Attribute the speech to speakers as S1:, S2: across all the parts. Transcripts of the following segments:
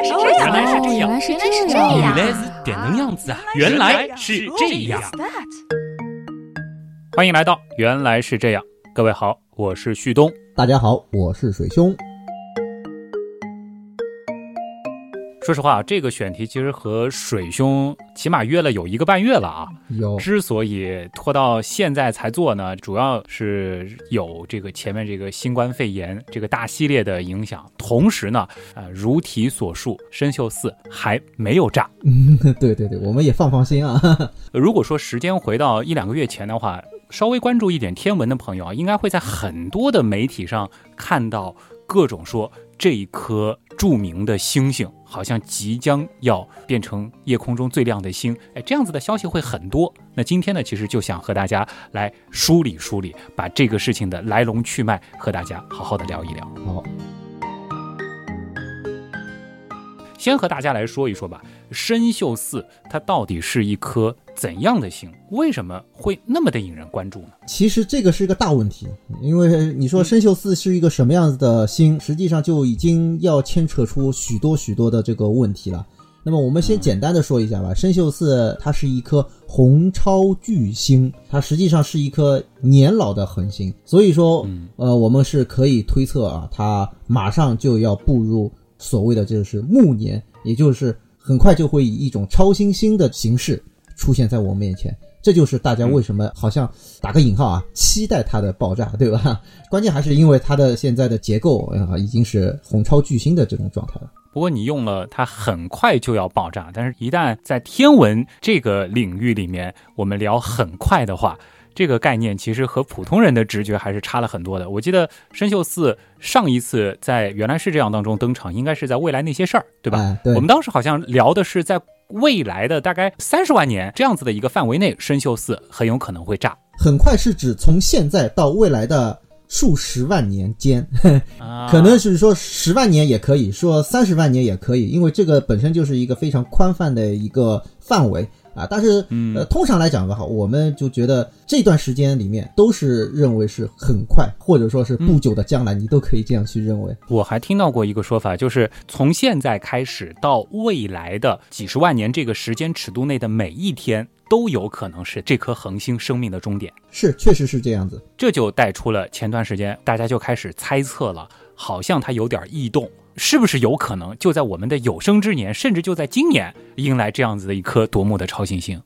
S1: 来是这样，
S2: 原来是这样，
S3: 原来是这
S1: 这
S3: 样，
S2: 原来是点能样子啊！原来是这样。欢迎来到原来是这样，各位好，我是旭东。
S4: 大家好，我是水兄。
S2: 说实话，这个选题其实和水兄起码约了有一个半月了啊。
S4: 有
S2: 之所以拖到现在才做呢，主要是有这个前面这个新冠肺炎这个大系列的影响，同时呢，呃，如题所述，深秀四还没有炸。
S4: 对对对，我们也放放心啊。
S2: 如果说时间回到一两个月前的话，稍微关注一点天文的朋友啊，应该会在很多的媒体上看到各种说这一颗著名的星星好像即将要变成夜空中最亮的星，哎，这样子的消息会很多。那今天呢，其实就想和大家来梳理梳理，把这个事情的来龙去脉和大家好好的聊一聊。
S4: 好，
S2: 先和大家来说一说吧，参宿四它到底是一颗怎样的星？为什么会那么的引人关注呢？
S4: 其实这个是一个大问题，因为你说参宿四是一个什么样子的星，实际上就已经要牵扯出许多许多的这个问题了。那么我们先简单的说一下吧，参宿四它是一颗红超巨星，它实际上是一颗年老的恒星，所以说，
S2: 嗯
S4: 呃，我们是可以推测啊，它马上就要步入所谓的就是暮年，也就是很快就会以一种超新星的形式出现在我们面前。这就是大家为什么好像打个引号啊，期待它的爆炸，对吧？关键还是因为它的现在的结构啊，已经是红超巨星的这种状态了。
S2: 不过你用了它很快就要爆炸，但是一旦在天文这个领域里面，我们聊很快的话，这个概念其实和普通人的直觉还是差了很多的。我记得深秀四上一次在原来是这样当中登场，应该是在未来那些事儿，对吧？
S4: 哎对
S2: 我们当时好像聊的是在未来的大概三十万年这样子的一个范围内，参宿四很有可能会炸。
S4: 很快是指从现在到未来的数十万年间，
S2: 啊。
S4: 可能是说十万年也可以，说三十万年也可以，因为这个本身就是一个非常宽泛的一个范围啊。但是，
S2: 嗯
S4: 呃，通常来讲吧，我们就觉得这段时间里面都是认为是很快，或者说是不久的将来，你都可以这样去认为。
S2: 我还听到过一个说法，就是从现在开始到未来的几十万年这个时间尺度内的每一天，都有可能是这颗恒星生命的终点。
S4: 是，确实是这样子。
S2: 这就带出了前段时间大家就开始猜测了，好像它有点异动，是不是有可能就在我们的有生之年，甚至就在今年迎来这样子的一颗夺目的超新星？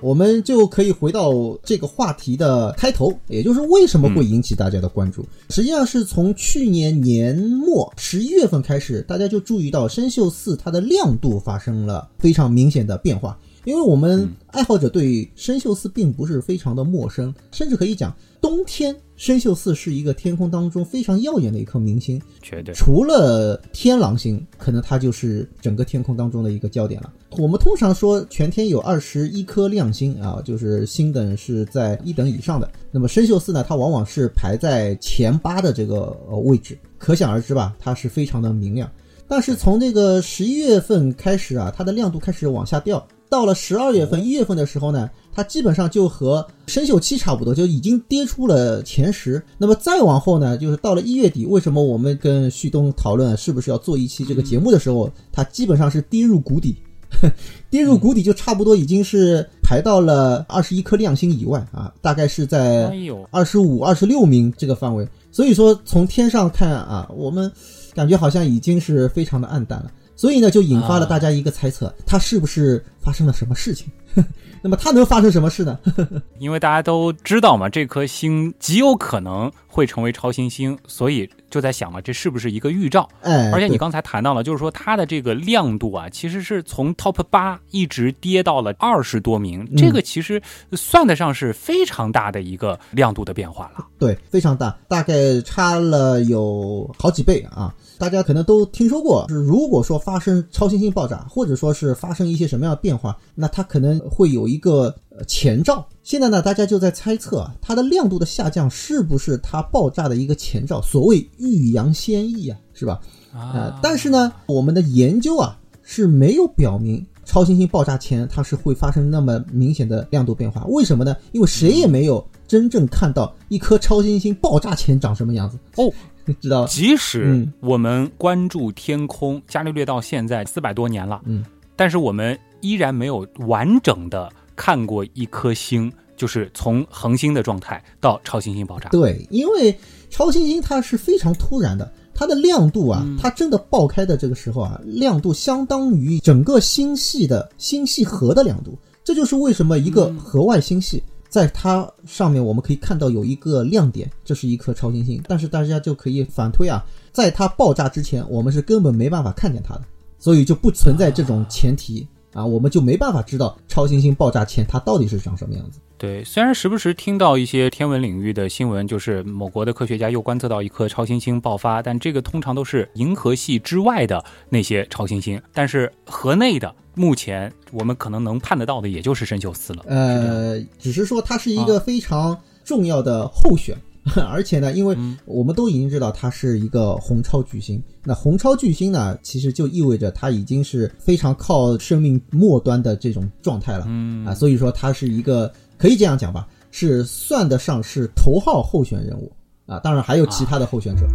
S4: 我们就可以回到这个话题的开头，也就是为什么会引起大家的关注。实际上是从去年年末十一月份开始，大家就注意到参宿四它的亮度发生了非常明显的变化。因为我们爱好者对参宿四并不是非常的陌生，甚至可以讲，冬天参宿四是一个天空当中非常耀眼的一颗明星。
S2: 绝对，
S4: 除了天狼星，可能它就是整个天空当中的一个焦点了。我们通常说全天有二十一颗亮星啊，就是星等是在一等以上的。那么参宿四呢，它往往是排在前八的这个呃位置，可想而知吧，它是非常的明亮。但是从这个十一月份开始啊，它的亮度开始往下掉。到了十二月份、一月份的时候呢，它基本上就和生锈期差不多，就已经跌出了前十。那么再往后呢，就是到了一月底，为什么我们跟旭东讨论是不是要做一期这个节目的时候，它基本上是跌入谷底，跌入谷底就差不多已经是排到了二十一颗亮星以外啊，大概是在二十五、二十六名这个范围。所以说从天上看啊，我们感觉好像已经是非常的暗淡了。所以呢，就引发了大家一个猜测，它是不是发生了什么事情？那么它能发生什么事呢？
S2: 因为大家都知道嘛，这颗星极有可能会成为超新星，所以就在想嘛，这是不是一个预兆？
S4: 哎，
S2: 而且你刚才谈到了，就是说它的这个亮度啊，其实是从 top 八一直跌到了二十多名，
S4: 嗯
S2: 这个其实算得上是非常大的一个亮度的变化了。
S4: 对，非常大，大概差了有好几倍啊！大家可能都听说过，就是如果说发生超新星爆炸，或者说是发生一些什么样的变化，那它可能会有一个呃前兆。现在呢，大家就在猜测啊，它的亮度的下降是不是它爆炸的一个前兆？所谓欲扬先抑啊，是吧？呃，但是呢，我们的研究啊是没有表明超新星爆炸前它是会发生那么明显的亮度变化。为什么呢？因为谁也没有真正看到一颗超新星爆炸前长什么样子
S2: 哦，
S4: 知道？
S2: 即使
S4: 嗯
S2: 我们关注天空，伽利略到现在四百多年了，
S4: 嗯，
S2: 但是我们依然没有完整的看过一颗星，就是从恒星的状态到超新星爆炸。
S4: 对，因为超新星它是非常突然的，它的亮度啊，它真的爆开的这个时候啊，亮度相当于整个星系的星系核的亮度。这就是为什么一个核外星系。在它上面我们可以看到有一个亮点，这是一颗超新星。但是大家就可以反推啊，在它爆炸之前，我们是根本没办法看见它的，所以就不存在这种前提，我们就没办法知道超新星爆炸前它到底是长什么样子。
S2: 对，虽然时不时听到一些天文领域的新闻，就是某国的科学家又观测到一颗超新星爆发，但这个通常都是银河系之外的那些超新星，但是河内的，目前我们可能能判得到的也就是深秀四了。
S4: 呃，只是说它是一个非常重要的候选，而且呢，因为我们都已经知道他是一个红超巨星，那红超巨星呢，其实就意味着它已经是非常靠生命末端的这种状态了，
S2: 嗯。
S4: 啊，所以说它是一个可以这样讲吧，是算得上是头号候选人物啊，当然还有其他的候选者。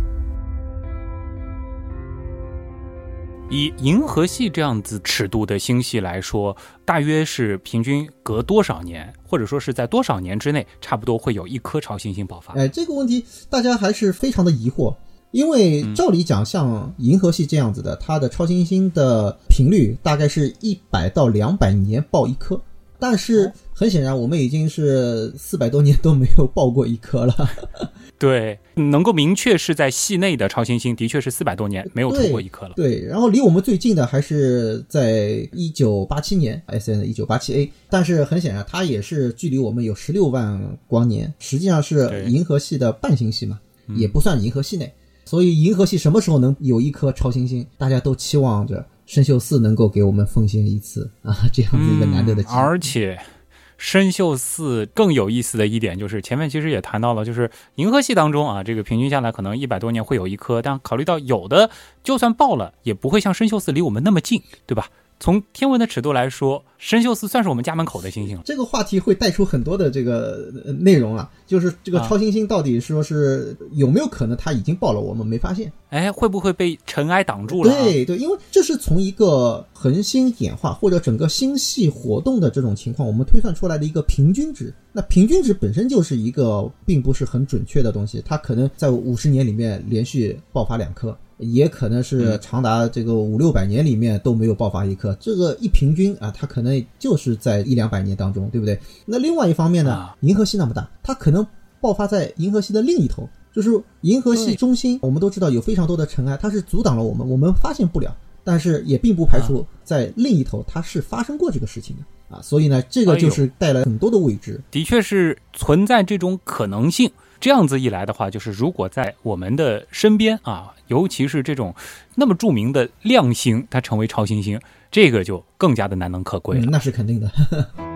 S2: 以银河系这样子尺度的星系来说，大约是平均隔多少年，或者说是在多少年之内，差不多会有一颗超新星爆发？
S4: 哎，这个问题大家还是非常的疑惑，因为照理讲，像银河系这样子的，它的超新星的频率大概是一百到两百年爆一颗，但是很显然，我们已经是四百多年都没有爆过一颗了。
S2: 对，能够明确是在系内的超新星，的确是四百多年没有出过一颗了。
S4: 对，然后离我们最近的还是在一九八七年，S N 的一九八七 A，但是很显然，它也是距离我们有十六万光年，实际上是银河系的半星系嘛，也不算银河系内。所以银河系什么时候能有一颗超新星？大家都期望着深秀四能够给我们奉献一次啊，这样子一个难得的机会。
S2: 嗯而且，参宿四更有意思的一点就是，前面其实也谈到了，就是银河系当中啊，这个平均下来可能一百多年会有一颗，但考虑到有的就算爆了，也不会像参宿四离我们那么近，对吧？从天文的尺度来说，参宿四算是我们家门口的星星了。
S4: 这个话题会带出很多的这个内容啊，就是这个
S2: 啊
S4: 超新星到底说是有没有可能它已经爆了，我们没发现。
S2: 哎，会不会被尘埃挡住了、啊？
S4: 对对，因为这是从一个恒星演化或者整个星系活动的这种情况，我们推算出来的一个平均值。那平均值本身就是一个并不是很准确的东西，它可能在五十年里面连续爆发两颗。也可能是长达这个五六百年里面都没有爆发一颗，这个一平均啊，它可能就是在一两百年当中，对不对？那另外一方面呢
S2: 啊，
S4: 银河系那么大，它可能爆发在银河系的另一头，就是银河系中心，我们都知道有非常多的尘埃，它是阻挡了我们，我们发现不了。但是也并不排除
S2: 啊
S4: 在另一头它是发生过这个事情的啊，所以呢，这个就是带来很多的未知。
S2: 的确是存在这种可能性。这样子一来的话，就是如果在我们的身边啊，尤其是这种那么著名的亮星，它成为超新星，这个就更加的难能可贵了。
S4: 嗯，那是肯定的。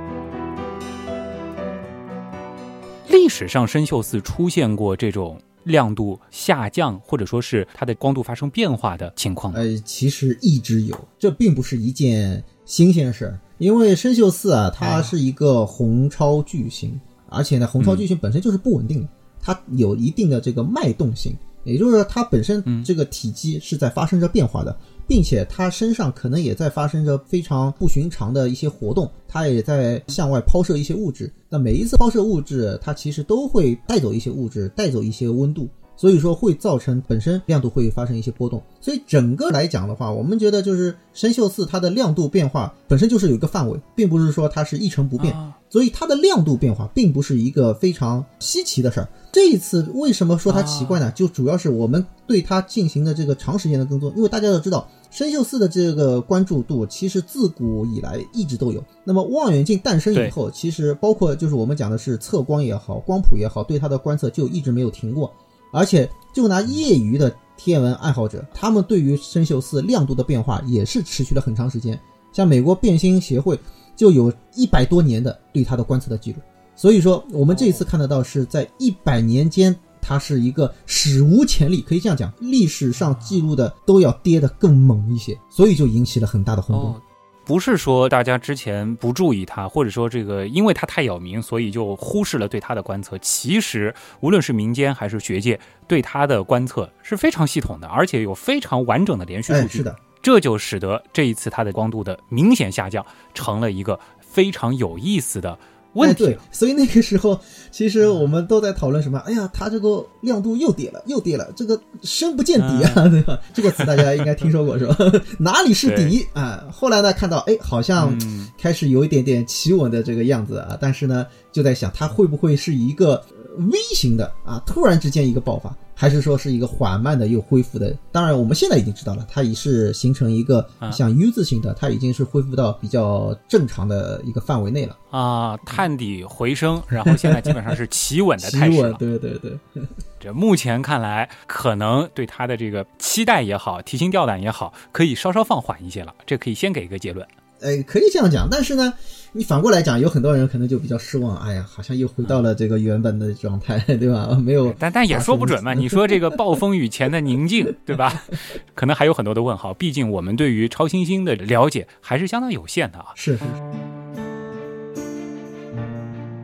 S2: 历史上参宿四出现过这种亮度下降，或者说是它的光度发生变化的情况吗？
S4: 呃，其实一直有，这并不是一件新鲜事儿，因为参宿四啊，它是一个红超巨星，而且呢，红超巨星本身就是不稳定的，它有一定的这个脉动性，也就是说，它本身这个体积是在发生着变化的，并且它身上可能也在发生着非常不寻常的一些活动，它也在向外抛射一些物质。那每一次抛射物质，它其实都会带走一些物质，带走一些温度。所以说会造成本身亮度会发生一些波动，所以整个来讲的话，我们觉得就是参宿四它的亮度变化本身就是有一个范围，并不是说它是一成不变，
S2: 啊
S4: 所以它的亮度变化并不是一个非常稀奇的事儿。这一次为什么说它奇怪呢？就主要是我们对它进行的这个长时间的跟踪，因为大家都知道参宿四的这个关注度其实自古以来一直都有。那么望远镜诞生以后，其实包括就是我们讲的是测光也好，光谱也好，对它的观测就一直没有停过。而且，就拿业余的天文爱好者，他们对于参宿四亮度的变化也是持续了很长时间。像美国变星协会就有一百多年的对它的观测的记录。所以说，我们这一次看得到是在一百年间，它是一个史无前例，可以这样讲，历史上记录的都要跌得更猛一些，所以就引起了很大的轰动。
S2: 哦，不是说大家之前不注意它，或者说这个因为它太有名，所以就忽视了对它的观测。其实无论是民间还是学界，对它的观测是非常系统的，而且有非常完整的连续数
S4: 哎，
S2: 据。
S4: 是的，
S2: 这就使得这一次它的光度的明显下降，成了一个非常有意思的问
S4: 哎，
S2: 题。
S4: 对，所以那个时候，其实我们都在讨论什么？哎呀，它这个亮度又跌了，又跌了，这个深不见底啊，
S2: 嗯
S4: 对吧？这个词大家应该听说过是吧？哪里是底啊？后来呢，看到哎，好像
S2: 嗯
S4: 开始有一点点企稳的这个样子啊，但是呢，就在想它会不会是一个呃 V 型的啊，突然之间一个爆发，还是说是一个缓慢的又恢复的？当然，我们现在已经知道了，它已是形成一个
S2: 啊
S4: 像 U 字形的，它已经是恢复到比较正常的一个范围内了。
S2: 啊，探底回升，然后现在基本上是企稳的，态势了。
S4: 对对对。
S2: 这目前看来，可能对它的这个期待也好，提心吊胆也好，可以稍稍放缓一些了。这可以先给一个结论。
S4: 呃，可以这样讲，但是呢，你反过来讲，有很多人可能就比较失望，哎呀，好像又回到了这个原本的状态，对吧？没有，
S2: 但但也说不准嘛。你说这个暴风雨前的宁静，对吧？可能还有很多的问号。毕竟我们对于超新星的了解还是相当有限的啊。
S4: 是是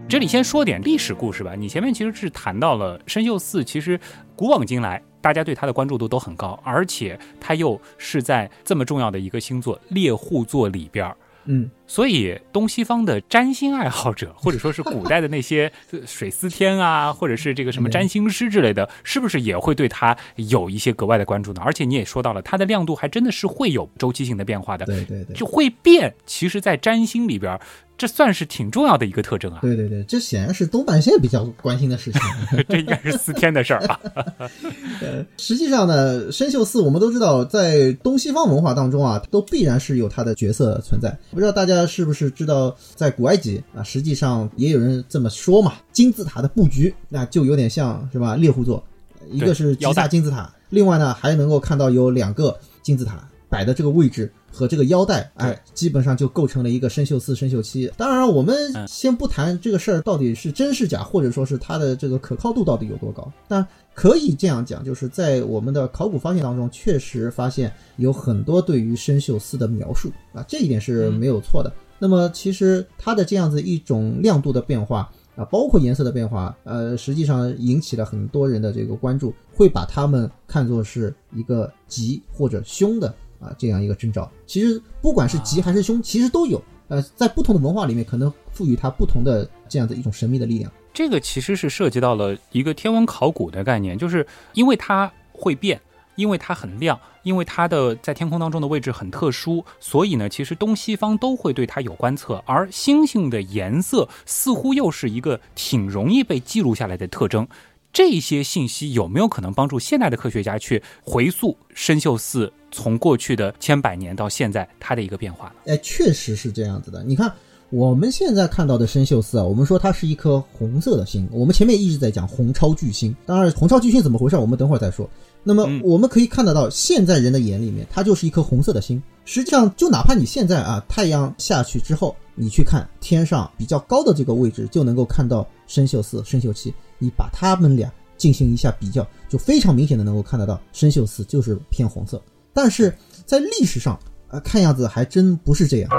S2: 这里先说点历史故事吧。你前面其实是谈到了深秀寺，其实古往今来，大家对他的关注度都很高，而且他又是在这么重要的一个星座猎户座里边儿。
S4: 嗯，
S2: 所以东西方的占星爱好者，或者说是古代的那些 呃水司天啊，或者是这个什么占星师之类的，是不是也会对它有一些格外的关注呢？而且你也说到了，它的亮度还真的是会有周期性的变化的，
S4: 对对对，
S2: 就会变。其实，在占星里边，这算是挺重要的一个特征啊。
S4: 对对对，这显然是东半仙比较关心的事情。
S2: 这应该是司天的事儿啊。
S4: 呃，实际上呢，生锈寺我们都知道，在东西方文化当中啊，都必然是有它的角色存在。不知道大家是不是知道，在古埃及啊，实际上也有人这么说嘛，金字塔的布局那就有点像是吧猎户座，一个是吉萨金字塔，另外呢还能够看到有两个金字塔摆的这个位置。和这个腰带，哎，基本上就构成了一个生锈四、生锈七。当然，我们
S2: 嗯。
S4: 先不谈这个事儿到底是真是假，或者说是它的这个可靠度到底有多高，但可以这样讲，就是在我们的考古发现当中，确实发现有很多对于生锈四的描述。啊，这一点是没有错的。那么，其实它的这样子一种亮度的变化啊，包括颜色的变化，呃，实际上引起了很多人的这个关注，会把它们看作是一个吉或者凶的啊这样一个征兆。其实不管是吉还是凶，其实都有。呃，在不同的文化里面，可能赋予它不同的这样的一种神秘的力量。
S2: 这个其实是涉及到了一个天文考古的概念，就是因为它会变，因为它很亮，因为它的在天空当中的位置很特殊，所以呢，其实东西方都会对它有观测。而星星的颜色似乎又是一个挺容易被记录下来的特征。这些信息有没有可能帮助现代的科学家去回溯生锈四从过去的千百年到现在它的一个变化呢？
S4: 哎，确实是这样子的。你看，我们现在看到的生锈四啊，我们说它是一颗红色的星。我们前面一直在讲红超巨星，当然红超巨星怎么回事，我们等会儿再说。那么
S2: 嗯
S4: 我们可以看得到，现在人的眼里面，它就是一颗红色的星。实际上，就哪怕你现在啊，太阳下去之后，你去看天上比较高的这个位置，就能够看到生锈四、生锈七。你把它们俩进行一下比较，就非常明显的能够看得到，生锈四就是偏红色。但是在历史上，呃，看样子还真不是这样。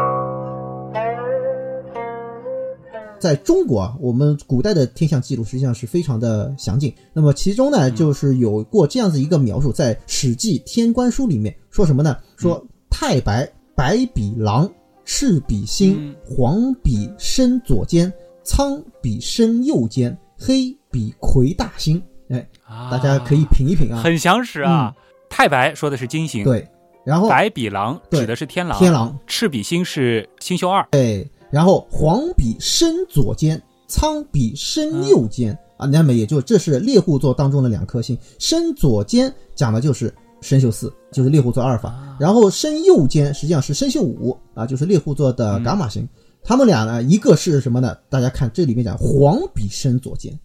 S4: 在中国啊，我们古代的天象记录实际上是非常的详尽。那么其中呢，就是有过这样子一个描述，在《史记·天官书》里面说什么呢？说太白，白比狼，赤比星
S2: 嗯，
S4: 黄比身左肩，苍比身右肩，黑比魁大星。哎，
S2: 啊
S4: 大家可以品一品啊。
S2: 很详实啊。太白说的是金星，
S4: 对，然后
S2: 白比狼指的是天狼，
S4: 天狼，
S2: 赤比星是星宿二，
S4: 哎，然后黄比申左肩，苍比申右肩、啊，那么也就这是猎户座当中的两颗星，申左肩讲的就是生锈四，就是猎户座阿尔法，
S2: 啊
S4: 然后申右肩实际上是生锈五啊，就是猎户座的伽马星。他们俩呢，一个是什么呢？大家看这里面讲黄比申左肩，
S2: 对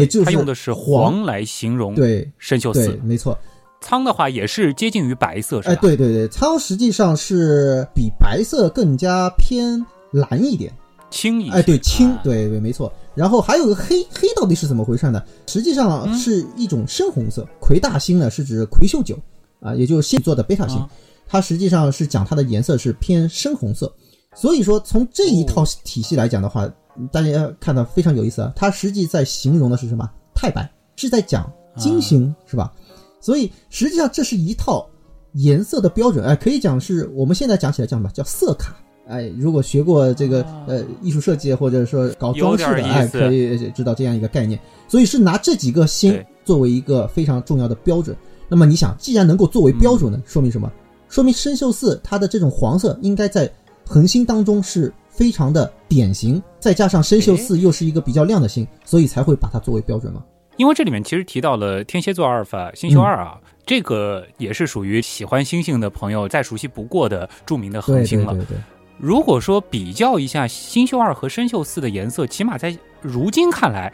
S4: 也就是
S2: 它用的是
S4: 黄
S2: 黄来形容
S4: 对对
S2: 生锈四，，
S4: 没错。
S2: 苍的话也是接近于白色，是吧？
S4: 哎，对对对，苍实际上是比白色更加偏蓝一点。
S2: 青一些，
S4: 哎，对，青
S2: 啊，
S4: 对对，没错。然后还有个黑，黑到底是怎么回事呢？实际上
S2: 嗯
S4: 是一种深红色。魁大星呢是指魁宿九啊，也就是星座的贝塔星。
S2: 啊
S4: 它实际上是讲它的颜色是偏深红色。所以说，从这一套体系来讲的话，大家看到非常有意思啊。它实际在形容的是什么？太白是在讲金星，是吧？所以实际上这是一套颜色的标准，哎，可以讲是我们现在讲起来叫什么？叫色卡。哎，如果学过这个呃艺术设计或者说搞装饰的，哎，可以知道这样一个概念。所以是拿这几个星作为一个非常重要的标准。那么你想，既然能够作为标准呢，说明什么？说明生锈四它的这种黄色应该在。恒星当中是非常的典型，再加上参宿四又是一个比较亮的星，所以才会把它作为标准嘛。
S2: 因为这里面其实提到了天蝎座阿尔法星宿二啊，这个也是属于喜欢星星的朋友再熟悉不过的著名的恒星了。
S4: 对对对。
S2: 如果说比较一下星宿二和参宿四的颜色，起码在如今看来，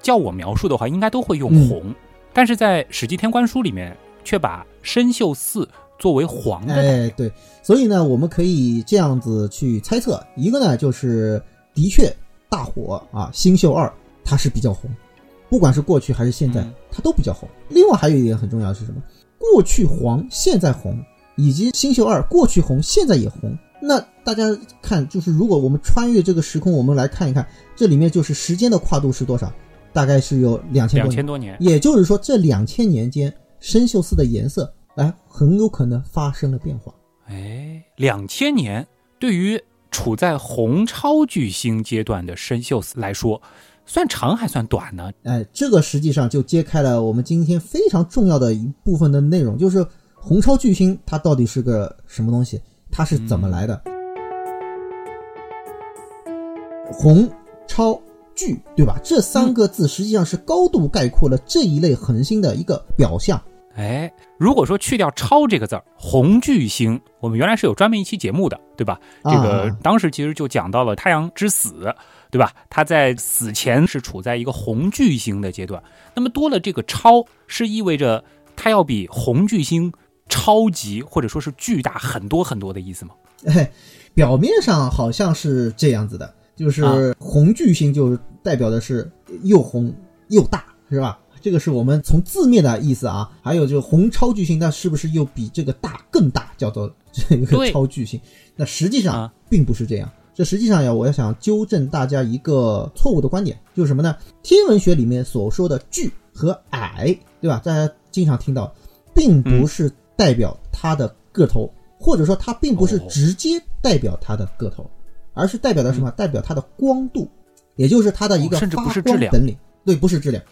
S2: 叫我描述的话，应该都会用红，但是在《史记天官书》里面却把参宿四。作为黄的，
S4: 哎，对，所以呢，我们可以这样子去猜测，一个呢，就是的确大火啊，星宿二它是比较红，不管是过去还是现在，它都比较红。另外还有一点很重要的是什么？过去黄，现在红，以及星宿二过去红，现在也红。那大家看，就是如果我们穿越这个时空，我们来看一看，这里面就是时间的跨度是多少？大概是有两千
S2: 两千多年，
S4: 也就是说这两千年间，生锈四的颜色。哎，很有可能发生了变化。
S2: 哎，两千年对于处在红超巨星阶段的生锈四来说，算长还算短呢？
S4: 哎，这个实际上就揭开了我们今天非常重要的一部分的内容，就是红超巨星它到底是个什么东西，它是怎么来的？红超巨，对吧？这三个字实际上是高度概括了这一类恒星的一个表象。
S2: 哎，如果说去掉“超”这个字儿，红巨星，我们原来是有专门一期节目的，对吧？这个当时其实就讲到了太阳之死，对吧？它在死前是处在一个红巨星的阶段。那么多了这个“超”，是意味着它要比红巨星超级或者说是巨大很多很多的意思吗？
S4: 哎，表面上好像是这样子的，就是红巨星就代表的是又红又大，是吧？这个是我们从字面的意思啊，还有就是红超巨星，那是不是又比这个大更大，叫做这个超巨星？那实际上并不是这样。这实际上呀，我要想纠正大家一个错误的观点，就是什么呢？天文学里面所说的巨和矮，对吧？大家经常听到，并不是代表它的个头，或者说它并不是直接代表它的个头，而是代表的什么？代表它的光度，也就是它的一个发光本领。对，不是质量。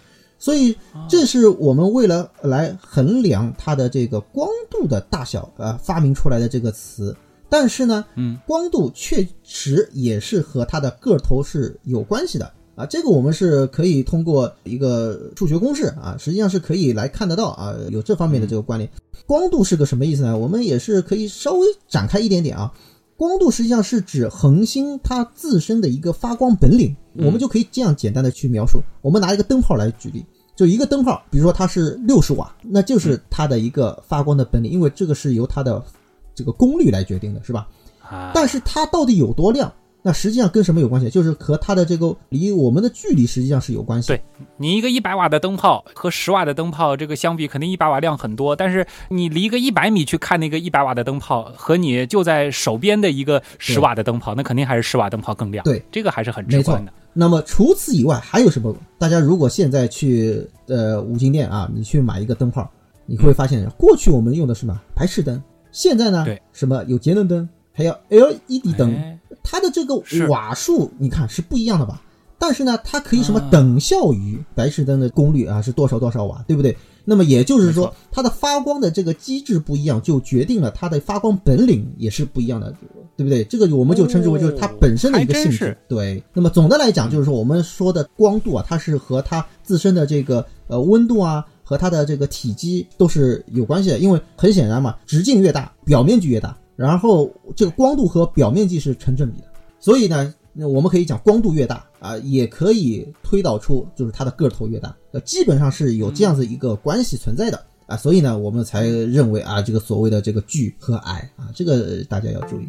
S4: 所以，这是我们为了来衡量它的这个光度的大小，呃，发明出来的这个词。但是呢，
S2: 嗯，
S4: 光度确实也是和它的个头是有关系的啊。这个我们是可以通过一个数学公式啊，实际上是可以来看得到啊，有这方面的这个关联。光度是个什么意思呢？我们也是可以稍微展开一点点啊。光度实际上是指恒星它自身的一个发光本领，我们就可以这样简单的去描述。我们拿一个灯泡来举例，就一个灯泡，比如说它是六十瓦，那就是它的一个发光的本领，因为这个是由它的这个功率来决定的，是吧？但是它到底有多亮？那实际上跟什么有关系？就是和它的这个离我们的距离实际上是有关系。
S2: 对你一个一百瓦的灯泡和十瓦的灯泡这个相比，肯定一百瓦亮很多。但是你离个一百米去看那个一百瓦的灯泡，和你就在手边的一个十瓦的灯泡，那肯定还是十瓦灯泡更亮。
S4: 对，
S2: 这个还是很直观的。
S4: 那么除此以外还有什么？大家如果现在去呃五金店啊，你去买一个灯泡，你会发现过去我们用的是什么白炽灯，现在呢，
S2: 对，
S4: 什么有节能灯，还有 LED 灯。它的这个瓦数，你看是不一样的吧？但是呢，它可以什么等效于白炽灯的功率啊，是多少多少瓦，对不对？那么也就是说，它的发光的这个机制不一样，就决定了它的发光本领也是不一样的，对不对？这个我们就称之为就是它本身的一个性质。对。那么总的来讲，就是说我们说的光度啊，它是和它自身的这个呃温度啊，和它的这个体积都是有关系的。因为很显然嘛，直径越大，表面积越大。然后这个光度和表面积是成正比的，所以呢，那我们可以讲光度越大啊，也可以推导出就是它的个头越大，呃，基本上是有这样子一个关系存在的啊，所以呢，我们才认为啊，这个所谓的这个巨和矮啊，这个大家要注意。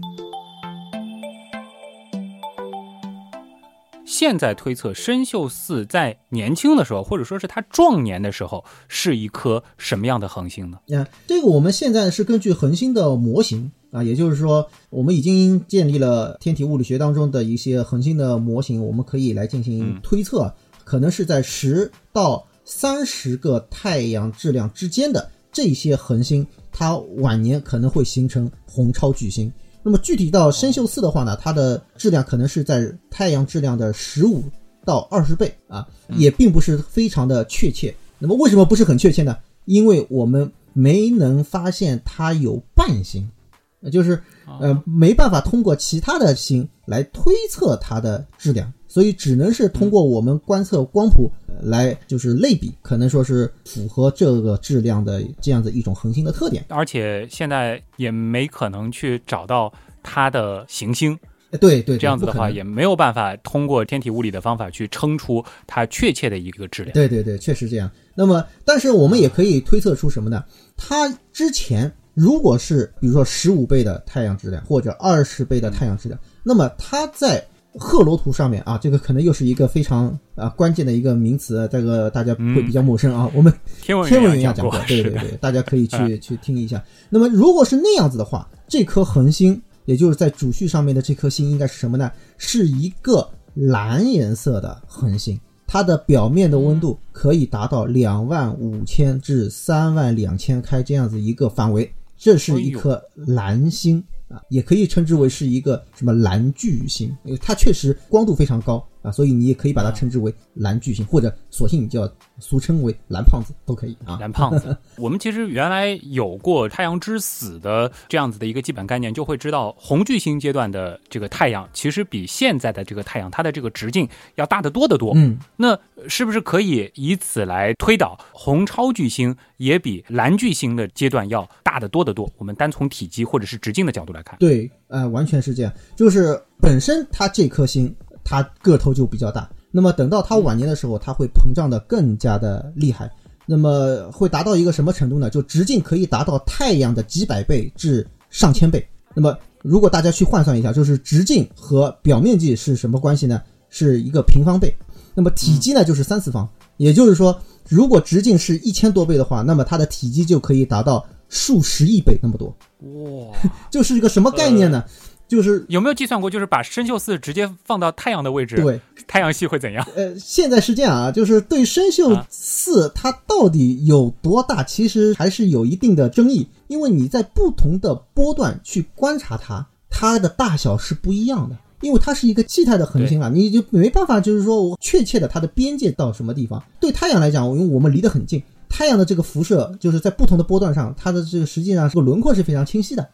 S2: 现在推测生锈四在年轻的时候，或者说是它壮年的时候，是一颗什么样的恒星呢？
S4: 啊，这个我们现在是根据恒星的模型啊，也就是说，我们已经建立了天体物理学当中的一些恒星的模型，我们可以来进行推测，可能是在十到三十个太阳质量之间的这些恒星，它晚年可能会形成红超巨星。那么具体到生锈四的话呢，它的质量可能是在太阳质量的十五到二十倍啊，也并不是非常的确切。那么为什么不是很确切呢？因为我们没能发现它有伴星，呃就是呃没办法通过其他的星来推测它的质量，所以只能是通过我们观测光谱呃来就是类比，可能说是符合这个质量的这样子一种恒星的特点。
S2: 而且现在也没可能去找到它的行星，
S4: 呃对对，对
S2: 这样子的话也没有办法通过天体物理的方法去称出它确切的一个质量。
S4: 对对对，确实这样。那么，但是我们也可以推测出什么呢？它之前如果是比如说十五倍的太阳质量或者二十倍的太阳质量，那么它在赫罗图上面啊，这个可能又是一个非常啊关键的一个名词，这个大家会比较陌生啊。我们
S2: 天文
S4: 天文
S2: 员过
S4: 员讲过，，对对对，大家可以去去听一下。那么如果是那样子的话，这颗恒星，也就是在主序上面的这颗星，应该是什么呢？是一个蓝颜色的恒星，它的表面的温度可以达到两万五千至三万两千开这样子一个范围，这是一颗蓝星。啊，也可以称之为是一个什么蓝巨星，因为它确实光度非常高啊，所以你也可以把它称之为蓝巨星，或者索性你叫俗称为蓝胖子都可以啊。
S2: 蓝胖子，我们其实原来有过太阳之死的这样子的一个基本概念，就会知道红巨星阶段的这个太阳，其实比现在的这个太阳它的这个直径要大得多得多。
S4: 嗯，
S2: 那是不是可以以此来推导，红超巨星也比蓝巨星的阶段要大得多得多？我们单从体积或者是直径的角度来看，
S4: 对，呃，完全是这样，就是本身它这颗星它个头就比较大，那么等到它晚年的时候，它会膨胀的更加的厉害，那么会达到一个什么程度呢？就直径可以达到太阳的几百倍至上千倍。那么如果大家去换算一下，就是直径和表面积是什么关系呢？是一个平方倍。那么体积呢，就是三次方，也就是说，如果直径是一千多倍的话，那么它的体积就可以达到数十亿倍那么多。
S2: 哇，
S4: 就是一个什么概念呢？就是
S2: 有没有计算过，就是把生锈四直接放到太阳的位置，
S4: 对，
S2: 太阳系会怎样？
S4: 呃，现在是这样啊，就是对生锈
S2: 啊
S4: 四它到底有多大，其实还是有一定的争议，因为你在不同的波段去观察它，它的大小是不一样的。因为它是一个气态的恒星啊，你就没办法，就是说我确切的它的边界到什么地方。对太阳来讲，因为我们离得很近，太阳的这个辐射就是在不同的波段上，它的这个实际上这个轮廓是非常清晰的。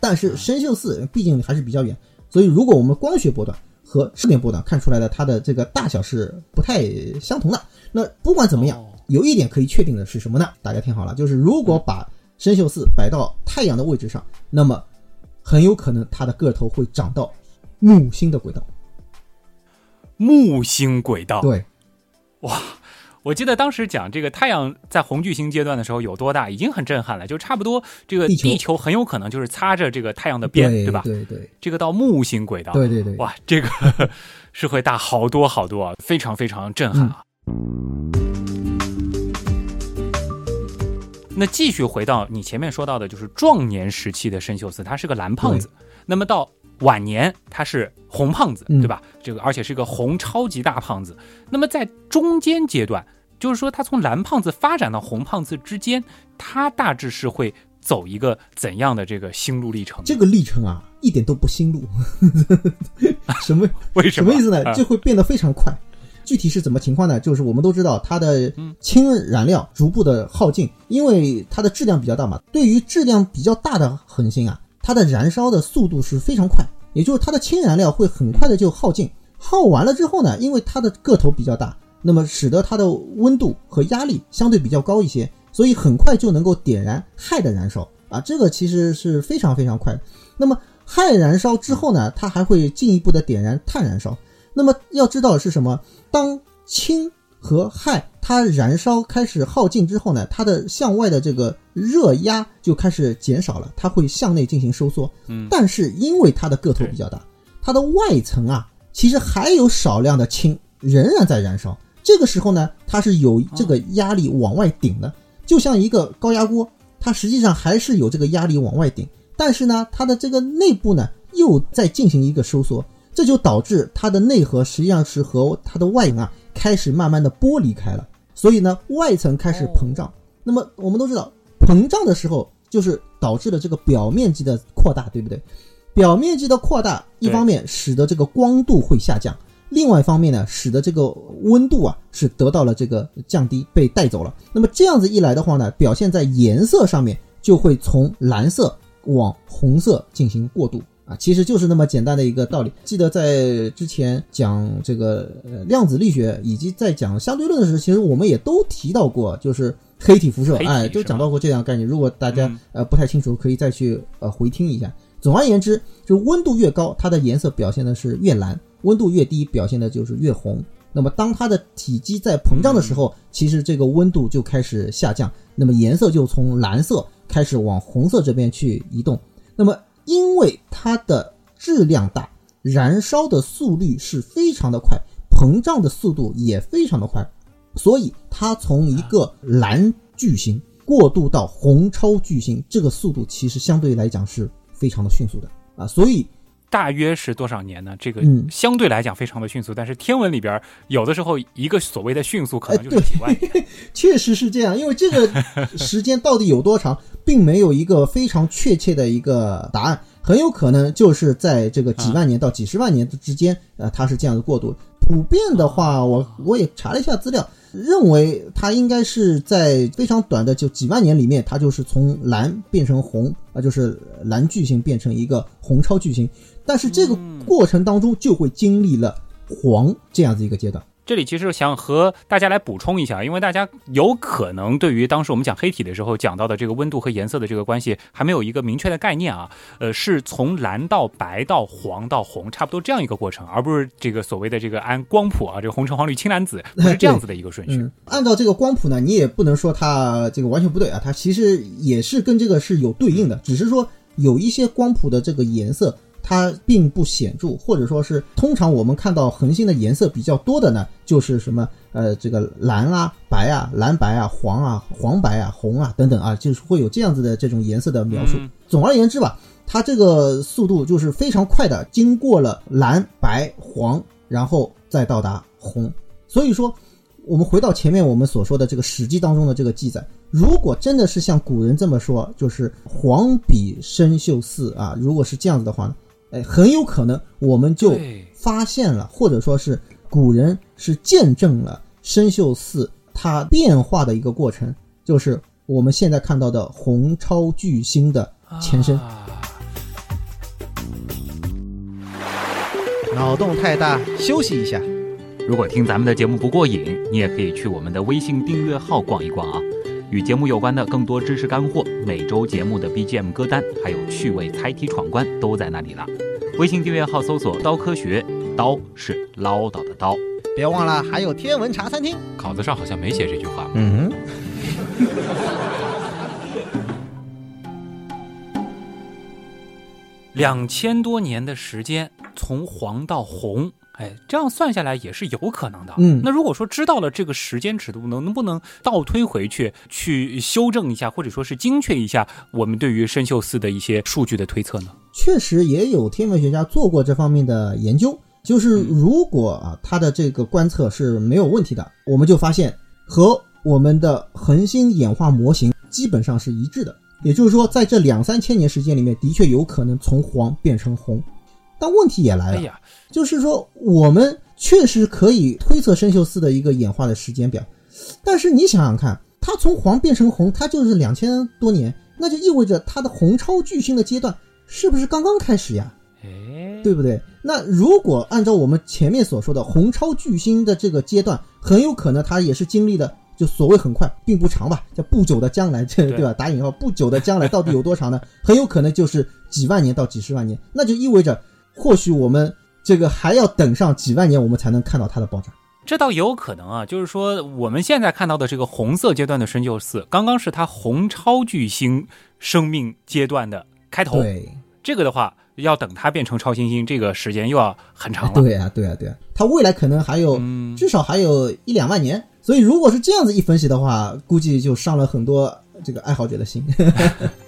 S4: 但是生锈四毕竟还是比较远，所以如果我们光学波段和视频波段看出来的它的这个大小是不太相同的。那不管怎么样，
S2: 哦
S4: 有一点可以确定的是什么呢？大家听好了，就是如果把生锈四摆到太阳的位置上，那么很有可能它的个头会长到木星的轨道。
S2: 木星轨道，
S4: 对，
S2: 我记得当时讲这个太阳在红巨星阶段的时候有多大，已经很震撼了，就差不多这个
S4: 地球
S2: 很有可能就是擦着这个太阳的边，
S4: 对
S2: 吧？
S4: 对对
S2: 这个到木星轨道，
S4: 对对对，
S2: 哇，这个 是会大好多好多啊，非常非常震撼啊。那继续回到你前面说到的，就是壮年时期的生锈四，他是个蓝胖子。那么到晚年，他是红胖子，
S4: 嗯
S2: 对吧？这个而且是个红超级大胖子。那么在中间阶段，就是说他从蓝胖子发展到红胖子之间，他大致是会走一个怎样的这个心路历程？
S4: 这个历程啊，一点都不心路。什么
S2: 为什么
S4: 什么意思呢？
S2: 啊
S4: 就会变得非常快。具体是怎么情况呢？就是我们都知道它的
S2: 嗯
S4: 氢燃料逐步的耗尽，因为它的质量比较大嘛。对于质量比较大的恒星啊，它的燃烧的速度是非常快，也就是它的氢燃料会很快的就耗尽。耗完了之后呢，因为它的个头比较大，那么使得它的温度和压力相对比较高一些，所以很快就能够点燃氦的燃烧啊，这个其实是非常非常快的。那么氦燃烧之后呢，它还会进一步的点燃碳燃烧。那么要知道的是什么？当氢和氦它燃烧开始耗尽之后呢，它的向外的这个热压就开始减少了，它会向内进行收缩。
S2: 嗯
S4: 但是因为它的个头比较大，它的外层啊其实还有少量的氢仍然在燃烧。这个时候呢，它是有这个压力往外顶的，就像一个高压锅，它实际上还是有这个压力往外顶，但是呢，它的这个内部呢又在进行一个收缩，这就导致它的内核实际上是和它的外层啊开始慢慢的剥离开了，所以呢，外层开始膨胀。那么我们都知道，膨胀的时候就是导致了这个表面积的扩大，对不对？表面积的扩大，一方面使得这个光度会下降。另外一方面呢，使得这个温度啊是得到了这个降低，被带走了。那么这样子一来的话呢，表现在颜色上面就会从蓝色往红色进行过渡啊，其实就是那么简单的一个道理。记得在之前讲这个量子力学以及在讲相对论的时候，其实我们也都提到过，就是黑体辐射，哎，都讲到过这样概念。如果大家呃不太清楚，可以再去呃回听一下。总而言之，就温度越高，它的颜色表现的是越蓝。温度越低，表现的就是越红。那么，当它的体积在膨胀的时候，其实这个温度就开始下降，那么颜色就从蓝色开始往红色这边去移动。那么，因为它的质量大，燃烧的速率是非常的快，膨胀的速度也非常的快，所以它从一个蓝巨星过渡到红超巨星，这个速度其实相对来讲是非常的迅速的啊，所以。
S2: 大约是多少年呢？这个相对来讲非常的迅速，但是天文里边有的时候一个所谓的迅速可能就是几万年，
S4: 确实是这样。因为这个时间到底有多长，并没有一个非常确切的一个答案，很有可能就是在这个几万年到几十万年之间，呃，它是这样的过渡。普遍的话，我我也查了一下资料。认为它应该是在非常短的就几万年里面，它就是从蓝变成红啊，就是蓝巨星变成一个红超巨星，但是这个过程当中就会经历了黄这样子一个阶段。
S2: 这里其实想和大家来补充一下，因为大家有可能对于当时我们讲黑体的时候讲到的这个温度和颜色的这个关系还没有一个明确的概念啊。呃，是从蓝到白到黄到红，差不多这样一个过程，而不是这个所谓的这个按光谱啊，这个红橙黄绿青蓝紫不是这样子的一个顺序。
S4: 按照这个光谱呢，你也不能说它这个完全不对啊，它其实也是跟这个是有对应的，只是说有一些光谱的这个颜色。它并不显著，或者说是通常我们看到恒星的颜色比较多的呢，就是什么呃这个蓝啊、白啊、蓝白啊、黄啊、黄白啊、红啊等等啊，就是会有这样子的这种颜色的描述。总而言之吧，它这个速度就是非常快的，经过了蓝、白、黄，然后再到达红。所以说，我们回到前面我们所说的这个《史记》当中的这个记载。如果真的是像古人这么说，就是黄比生锈四啊，如果是这样子的话呢？哎，很有可能我们就发现了，或者说是古人是见证了生锈寺它变化的一个过程，就是我们现在看到的红超巨星的前身。
S1: 脑洞太大，休息一下。
S2: 如果听咱们的节目不过瘾，你也可以去我们的微信订阅号逛一逛啊。与节目有关的更多知识干货，每周节目的 BGM 歌单，还有趣味猜题闯关，都在那里了。微信订阅号搜索“刀科学”，刀是唠叨的刀。
S1: 别忘了还有天文茶餐厅。
S2: 稿子上好像没写这句话。
S1: 嗯。
S2: 两千多年的时间，从黄到红。哎，这样算下来也是有可能的。
S4: 嗯，
S2: 那如果说知道了这个时间尺度，能能不能倒推回去，去修正一下，或者说是精确一下我们对于生锈四的一些数据的推测呢？
S4: 确实也有天文学家做过这方面的研究，就是如果啊，它的这个观测是没有问题的，我们就发现和我们的恒星演化模型基本上是一致的。也就是说，在这两三千年时间里面，的确有可能从黄变成红。但问题也来了，就是说我们确实可以推测生锈四的一个演化的时间表，但是你想想看，它从黄变成红，它就是两千多年，那就意味着它的红超巨星的阶段是不是刚刚开始呀？对不对？那如果按照我们前面所说的红超巨星的这个阶段，很有可能它也是经历的，就所谓很快，并不长吧，叫不久的将来，这 对吧？打引号，不久的将来到底有多长呢？很有可能就是几万年到几十万年，那就意味着。或许我们这个还要等上几万年，我们才能看到它的爆炸。
S2: 这倒也有可能啊，就是说我们现在看到的这个红色阶段的生锈四，刚刚是它红超巨星生命阶段的开头。
S4: 对，
S2: 这个的话，要等它变成超新星，这个时间又要很长了。
S4: 对啊，对啊，对啊，它未来可能还有、
S2: 嗯，
S4: 至少还有一两万年，所以如果是这样子一分析的话，估计就伤了很多这个爱好者的心。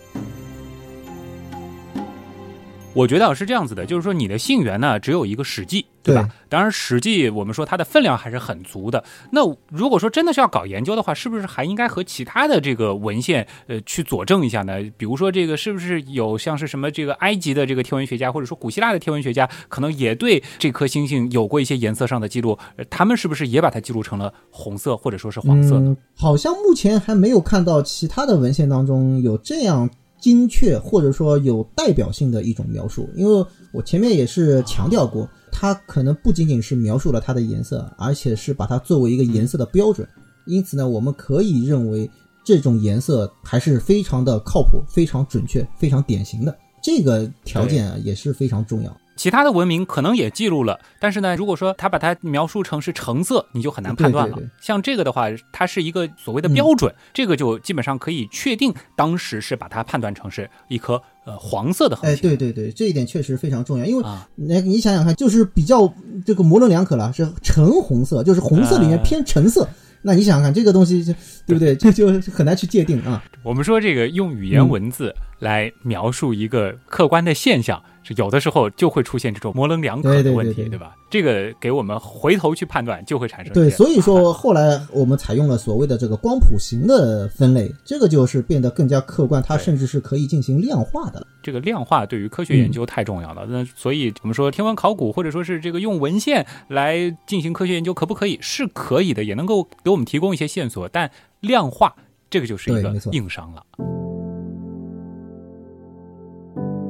S2: 我觉得啊是这样子的，就是说你的信源呢只有一个史记，对吧？当然，史记我们说它的分量还是很足的。那如果说真的是要搞研究的话，是不是还应该和其他的这个文献呃去佐证一下呢？比如说这个是不是有像是什么这个埃及的这个天文学家，或者说古希腊的天文学家，可能也对这颗星星有过一些颜色上的记录？呃他们是不是也把它记录成了红色或者说是黄色呢？
S4: 嗯，好像目前还没有看到其他的文献当中有这样精确或者说有代表性的一种描述，因为我前面也是强调过，它可能不仅仅是描述了它的颜色，而且是把它作为一个颜色的标准。因此呢，我们可以认为这种颜色还是非常的靠谱、非常准确、非常典型的。这个条件啊也是非常重要。
S2: 其他的文明可能也记录了，但是呢，如果说他把它描述成是橙色，你就很难判断了。
S4: 对对对
S2: 像这个的话，它是一个所谓的标准，这个就基本上可以确定当时是把它判断成是一颗呃黄色的恒
S4: 哎，
S2: 星。
S4: 对对对，这一点确实非常重要，因为
S2: 啊，
S4: 那你想想看，就是比较这个模棱两可了，是橙红色，就是红色里面
S2: 哎
S4: 偏橙色。那你想想看，这个东西就对不对？这就很难去界定啊。
S2: 我们说这个用语言文字来描述一个客观的现象，是有的时候就会出现这种模棱两可的问题，
S4: 对对对
S2: 吧？这个给我们回头去判断，就会产生
S4: 对，所以说后来我们采用了所谓的这个光谱型的分类，这个就是变得更加客观，它甚至是可以进行量化的了。
S2: 这个量化对于科
S4: 嗯
S2: 学研究太重要了。那所以我们说天文考古或者说是这个用文献来进行科学研究，可不可以？是可以的，也能够给我们提供一些线索。但量化这个就是一个硬伤了。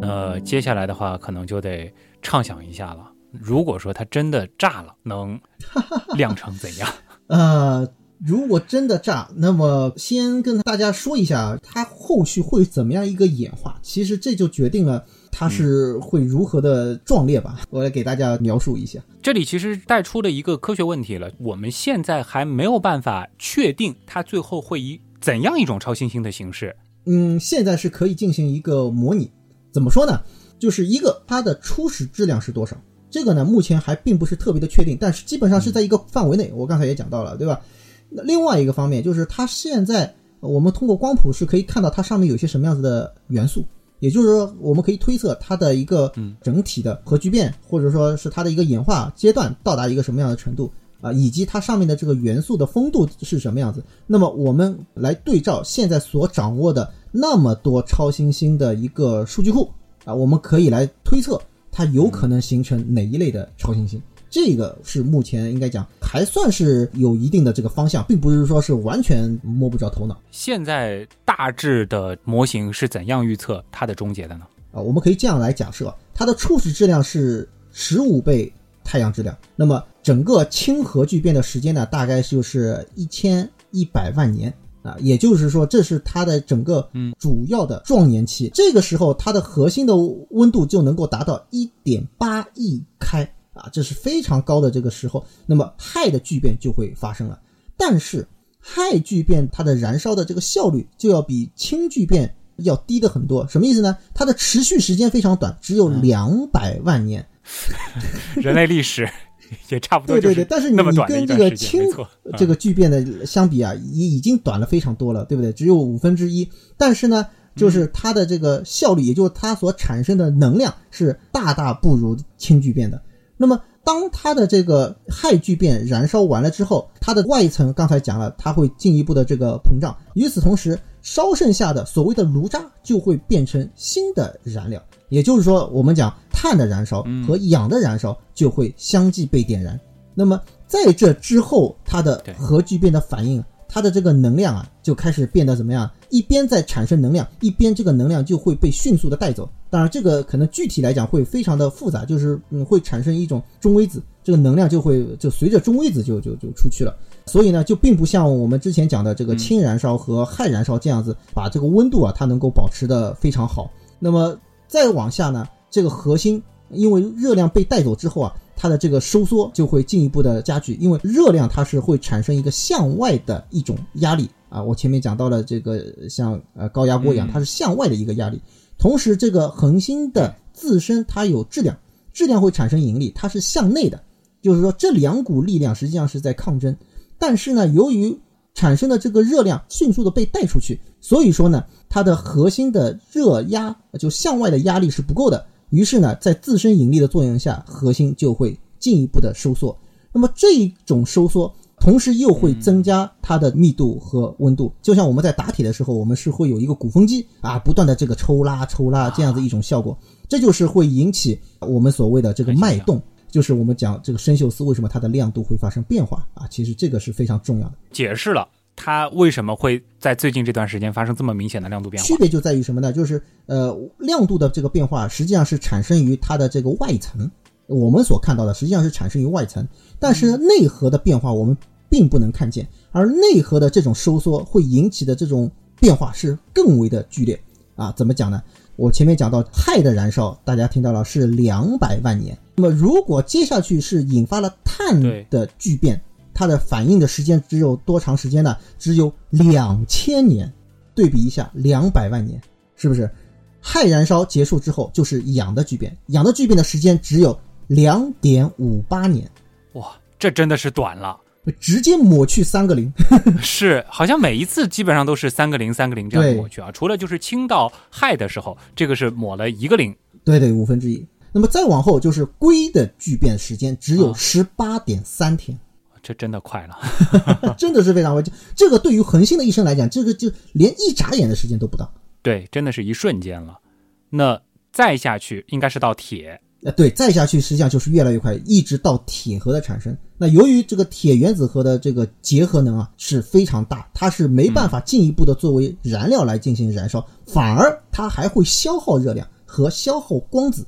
S2: 呃，接下来的话可能就得畅想一下了。如果说它真的炸了，能 亮成怎样？
S4: 呃，如果真的炸，那么先跟大家说一下，它后续会怎么样一个演化。其实这就决定了它是会如何的壮烈吧。我来给大家描述一下。
S2: 这里其实带出了一个科学问题了，我们现在还没有办法确定它最后会以怎样一种超新星的形式。
S4: 嗯，现在是可以进行一个模拟。怎么说呢？就是一个它的初始质量是多少，这个呢目前还并不是特别的确定，但是基本上是在一个范围内。我刚才也讲到了，对吧？那另外一个方面就是它现在我们通过光谱是可以看到它上面有些什么样子的元素，也就是说我们可以推测它的一个整体的核聚变，或者说是它的一个演化阶段到达一个什么样的程度。啊，以及它上面的这个元素的风度是什么样子？那么我们来对照现在所掌握的那么多超新星的一个数据库啊，我们可以来推测它有可能形成哪一类的超新星。这个是目前应该讲还算是有一定的这个方向，并不是说是完全摸不着头脑
S2: 现在大致的模型是怎样预测它的终结的呢？
S4: 啊。我们可以这样来假设，它的初始质量是十五倍太阳质量，那么整个氢核聚变的时间呢，大概就是一千一百万年啊，也就是说，这是它的整个
S2: 嗯
S4: 主要的壮年期。这个时候，它的核心的温度就能够达到一点八亿开啊，这是非常高的这个时候。那么氦的聚变就会发生了，但是氦聚变它的燃烧的这个效率就要比氢聚变要低的很多。什么意思呢？它的持续时间非常短，只有两百万年。
S2: 人类历史 也差不多
S4: 对对对，但是你你跟这个氢这个聚变的相比啊，已已经短了非常多了，对不对？只有五分之一。但是呢，就是它的这个效率，也就是它所产生的能量是大大不如氢聚变的。那么，当它的这个氦聚变燃烧完了之后，它的外层刚才讲了，它会进一步的这个膨胀。与此同时，烧剩下的所谓的炉渣就会变成新的燃料，也就是说，我们讲碳的燃烧和氧的燃烧就会相继被点燃。那么在这之后，它的核聚变的反应，它的这个能量啊，就开始变得怎么样？一边在产生能量，一边这个能量就会被迅速的带走。当然，这个可能具体来讲会非常的复杂，就是嗯会产生一种中微子，这个能量就会就随着中微子就就就出去了。所以呢，就并不像我们之前讲的这个氢燃烧和氦燃烧这样子，把这个温度啊它能够保持的非常好。那么再往下呢，这个核心因为热量被带走之后啊，它的这个收缩就会进一步的加剧，因为热量它是会产生一个向外的一种压力啊。啊，我前面讲到了这个像呃高压锅一样，
S2: 嗯
S4: 它是向外的一个压力。同时，这个恒星的自身它有质量，质量会产生引力，它是向内的，就是说这两股力量实际上是在抗争。但是呢，由于产生的这个热量迅速的被带出去，所以说呢，它的核心的热压就向外的压力是不够的。于是呢，在自身引力的作用下，核心就会进一步的收缩。那么这一种收缩，同时又会增加它的密度和温度。就像我们在打铁的时候，我们是会有一个鼓风机啊，不断的这个抽拉抽拉这样子一种效果。这就是会引起我们所谓的这个脉动，就是我们讲这个生锈丝为什么它的亮度会发生变化啊。其实这个是非常重要的。
S2: 解释了它为什么会在最近这段时间发生这么明显的亮度变化
S4: 区。别就在于什么呢？就是呃，亮度的这个变化实际上是产生于它的这个外层，我们所看到的实际上是产生于外层，但是内核的变化我们并不能看见，而内核的这种收缩会引起的这种变化是更为的剧烈啊！怎么讲呢？我前面讲到氦的燃烧，大家听到了是两百万年，那么如果接下去是引发了碳的聚变，它的反应的时间只有多长时间呢？只有两千年。对比一下，两百万年，是不是？氦燃烧结束之后就是氧的聚变，氧的聚变的时间只有两点五八年，
S2: 哇，这真的是短了。
S4: 直接抹去三个零。
S2: 是，好像每一次基本上都是三个零、三个零这样抹去啊。除了就是氢到氦的时候，这个是抹了一个零。
S4: 对对，五分之一。那么再往后就是硅的聚变时间只有
S2: 啊
S4: 十八点三天，
S2: 这真的快了。
S4: 真的是非常快。这个对于恒星的一生来讲，这个就连一眨眼的时间都不到。
S2: 对，真的是一瞬间了。那再下去应该是到铁，
S4: 呃，对，再下去实际上就是越来越快，一直到铁核的产生。那由于这个铁原子核的这个结合能啊是非常大，它是没办法进一步的作为燃料来进行燃烧，反而它还会消耗热量和消耗光子，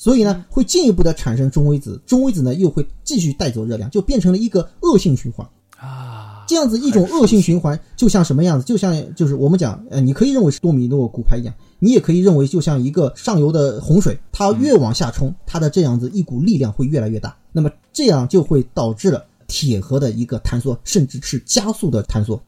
S4: 所以呢会进一步的产生中微子，中微子呢又会继续带走热量，就变成了一个恶性循环。
S2: 啊，
S4: 这样子一种恶性循环，就像什么样子？就像就是我们讲，呃，你可以认为是多米诺骨牌一样，你也可以认为就像一个上游的洪水，它越往下冲，它的这样子一股力量会越来越大，那么这样就会导致了铁核的一个坍缩，甚至是加速的坍缩。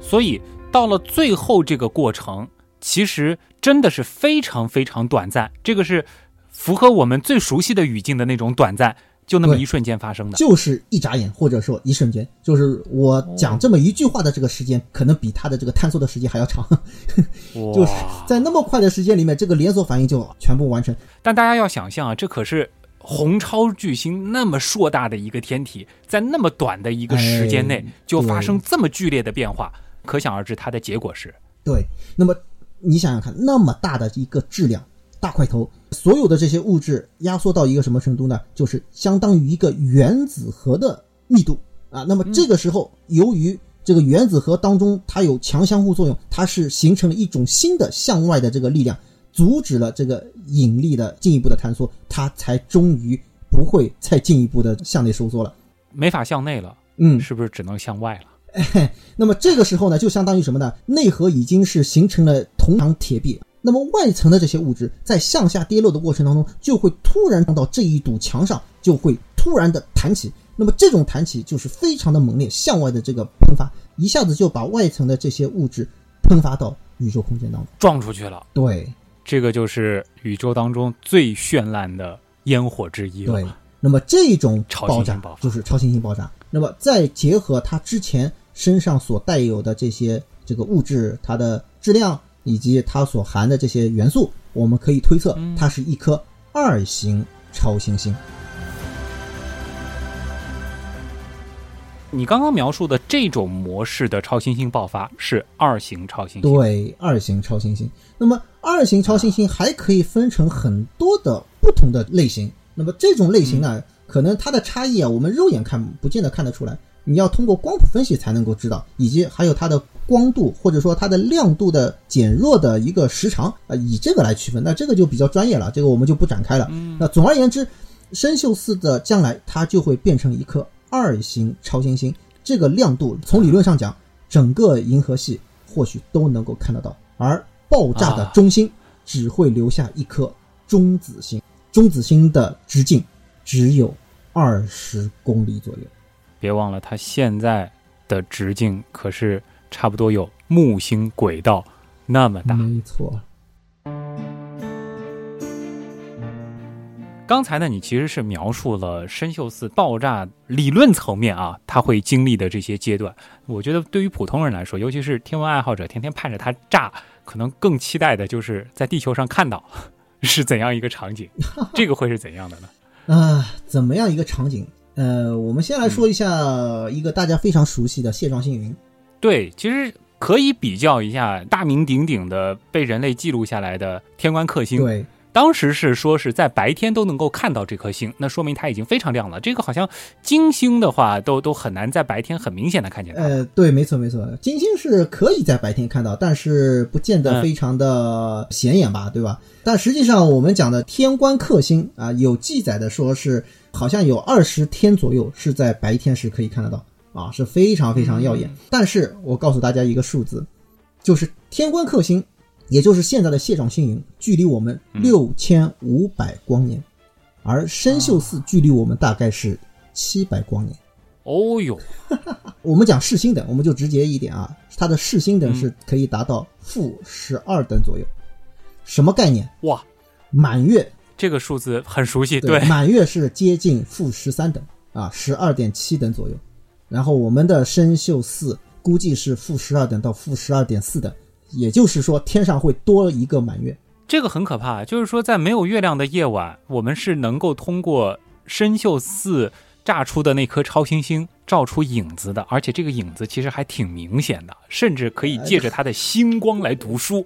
S2: 所以到了最后这个过程，其实真的是非常非常短暂。这个是符合我们最熟悉的语境的那种短暂，就那么一瞬间发生的。
S4: 就是一眨眼，或者说一瞬间，就是我讲这么一句话的这个时间，可能比它的这个探索的时间还要长。就是！在那么快的时间里面，这个连锁反应就全部完成。
S2: 但大家要想象啊，这可是红超巨星那么硕大的一个天体，在那么短的一个时间内
S4: 哎
S2: 就发生这么剧烈的变化，可想而知它的结果是
S4: 对，那么你想想看，那么大的一个质量大块头，所有的这些物质压缩到一个什么程度呢？就是相当于一个原子核的密度啊。那么这个时候，由于这个原子核当中它有强相互作用，它是形成了一种新的向外的这个力量，阻止了这个引力的进一步的坍缩，它才终于不会再进一步的向内收缩了。
S2: 没法向内了，
S4: 嗯，
S2: 是不是只能向外了？
S4: 那么这个时候呢，就相当于什么呢？内核已经是形成了铜墙铁壁，那么外层的这些物质在向下跌落的过程当中，就会突然撞到这一堵墙上，就会突然的弹起。那么这种弹起就是非常的猛烈，向外的这个喷发，一下子就把外层的这些物质喷发到宇宙空间当中。
S2: 撞出去了，
S4: 对
S2: 这个就是宇宙当中最绚烂的烟火之一了。
S4: 对，那么这种
S2: 超
S4: 爆炸
S2: 新星爆发
S4: 就是超新星爆炸。那么再结合它之前身上所带有的这些这个物质，它的质量以及它所含的这些元素，我们可以推测
S2: 嗯
S4: 它是一颗二型超新星。
S2: 你刚刚描述的这种模式的超新星爆发是二型超新星。
S4: 对，二型超新星。那么二型超新星还可以分成很多的不同的类型。那么这种类型呢，可能它的差异啊，我们肉眼看不见得看得出来，你要通过光谱分析才能够知道，以及还有它的光度或者说它的亮度的减弱的一个时长啊、以这个来区分。那这个就比较专业了，这个我们就不展开了。
S2: 嗯
S4: 那总而言之，生锈四的将来它就会变成一颗二型超新星，这个亮度从理论上讲，整个银河系或许都能够看得到，而爆炸的中心只会留下一颗中子星，中子星的直径只有二十公里左右。
S2: 别忘了它现在的直径可是差不多有木星轨道那么大。
S4: 没错。
S2: 刚才呢，你其实是描述了深锈四爆炸理论层面啊，它会经历的这些阶段。我觉得对于普通人来说，尤其是天文爱好者，天天盼着它炸，可能更期待的就是在地球上看到 是怎样一个场景。这个会是怎样的呢？
S4: 啊，怎么样一个场景？呃，我们先来说一下一个大家非常熟悉的蟹状星云。
S2: 对，其实可以比较一下大名鼎鼎的被人类记录下来的天官克星。
S4: 对，
S2: 当时是说是在白天都能够看到这颗星，那说明它已经非常亮了。这个好像金星的话，都都很难在白天很明显的看见它。
S4: 呃，对，没错没错，金星是可以在白天看到，但是不见得非常的显眼吧，对吧？但实际上我们讲的天官克星啊，有记载的说是好像有二十天左右是在白天时可以看得到啊，是非常非常耀眼。但是我告诉大家一个数字，就是天官克星，也就是现在的蟹状星云，距离我们六千五百光年，而参宿四距离我们大概是七百光年。
S2: 哦哟，
S4: 我们讲视星等，我们就直接一点啊，它的视星等是可以达到负十二等左右。什么概念？
S2: 哇，
S4: 满月
S2: 这个数字很熟悉，
S4: 对，满月是接近负十三等啊，十二点七等左右。然后我们的参宿四估计是负十二等到负十二点四等，也就是说天上会多一个满月。
S2: 这个很可怕，就是说在没有月亮的夜晚，我们是能够通过参宿四炸出的那颗超新星照出影子的，而且这个影子其实还挺明显的，甚至可以借着它的星光来读书。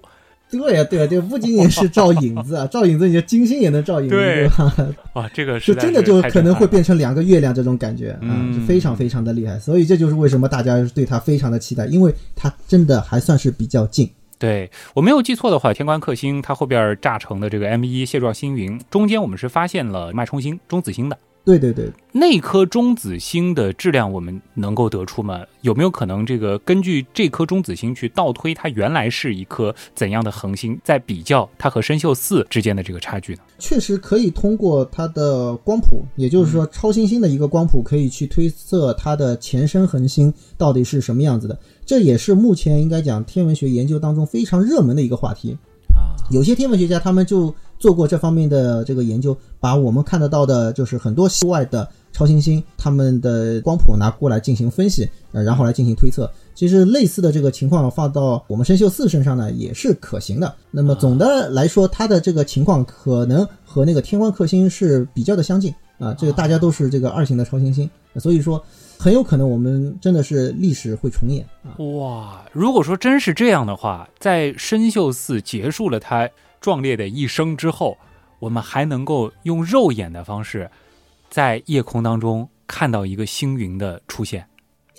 S4: 对呀，对呀，对，不仅仅是照影子啊，照影子，你的金星也能照影子，对吧？
S2: 哇，这个
S4: 就真的就可能会变成两个月亮这种感觉啊，就非常非常的厉害。所以这就是为什么大家对它非常的期待，因为它真的还算是比较近。
S2: 对我没有记错的话，天官克星它后边炸成的这个 M 一蟹状星云中间，我们是发现了脉冲星中子星的。
S4: 对对对，
S2: 那颗中子星的质量我们能够得出吗？有没有可能这个根据这颗中子星去倒推它原来是一颗怎样的恒星，再比较它和参宿四之间的这个差距呢？
S4: 确实可以通过它的光谱，也就是说超新星的一个光谱，可以去推测它的前身恒星到底是什么样子的。这也是目前应该讲天文学研究当中非常热门的一个话题
S2: 啊。
S4: 有些天文学家他们就。做过这方面的这个研究，把我们看得到的，就是很多系外的超新星，它们的光谱拿过来进行分析，呃，然后来进行推测。其实类似的这个情况放到我们参宿四身上呢，也是可行的。那么总的来说，它的这个情况可能和那个天光克星是比较的相近啊。这个大家都是这个二型的超新星，所以说很有可能我们真的是历史会重演啊。
S2: 哇，如果说真是这样的话，在深秀寺结束了他。壮烈的一生之后，我们还能够用肉眼的方式，在夜空当中看到一个星云的出现。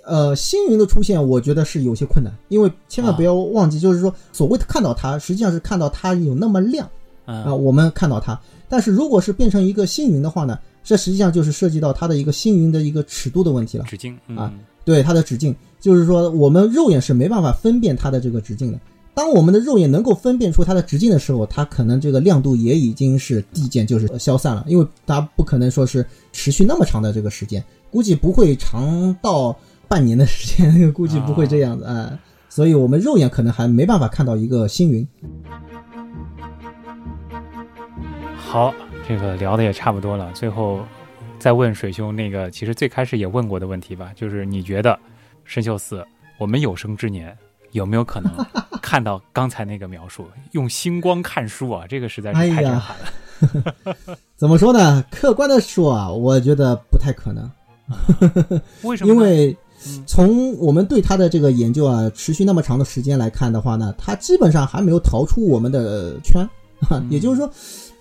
S4: 呃，星云的出现，我觉得是有些困难，因为千万不要忘记，就是说，所谓的看到它，实际上是看到它有那么亮啊。我们看到它，但是如果是变成一个星云的话呢，这实际上就是涉及到它的一个星云的一个尺度的问题了。
S2: 直径
S4: 啊，对它的直径，就是说我们肉眼是没办法分辨它的这个直径的。当我们的肉眼能够分辨出它的直径的时候，它可能这个亮度也已经是递减，就是消散了，因为它不可能说是持续那么长的这个时间，估计不会长到半年的时间，估计不会这样子啊。所以我们肉眼可能还没办法看到一个星云。
S2: 好，这个聊的也差不多了，最后再问水兄那个其实最开始也问过的问题吧，就是你觉得深秀四我们有生之年？有没有可能 看到刚才那个描述？用星光看书啊，这个实在是太震撼
S4: 了。怎么说呢？客观的说啊，我觉得不太可能。
S2: 为什么？
S4: 因为从我们对他的这个研究啊，持续那么长的时间来看的话呢，他基本上还没有逃出我们的圈。也就是说，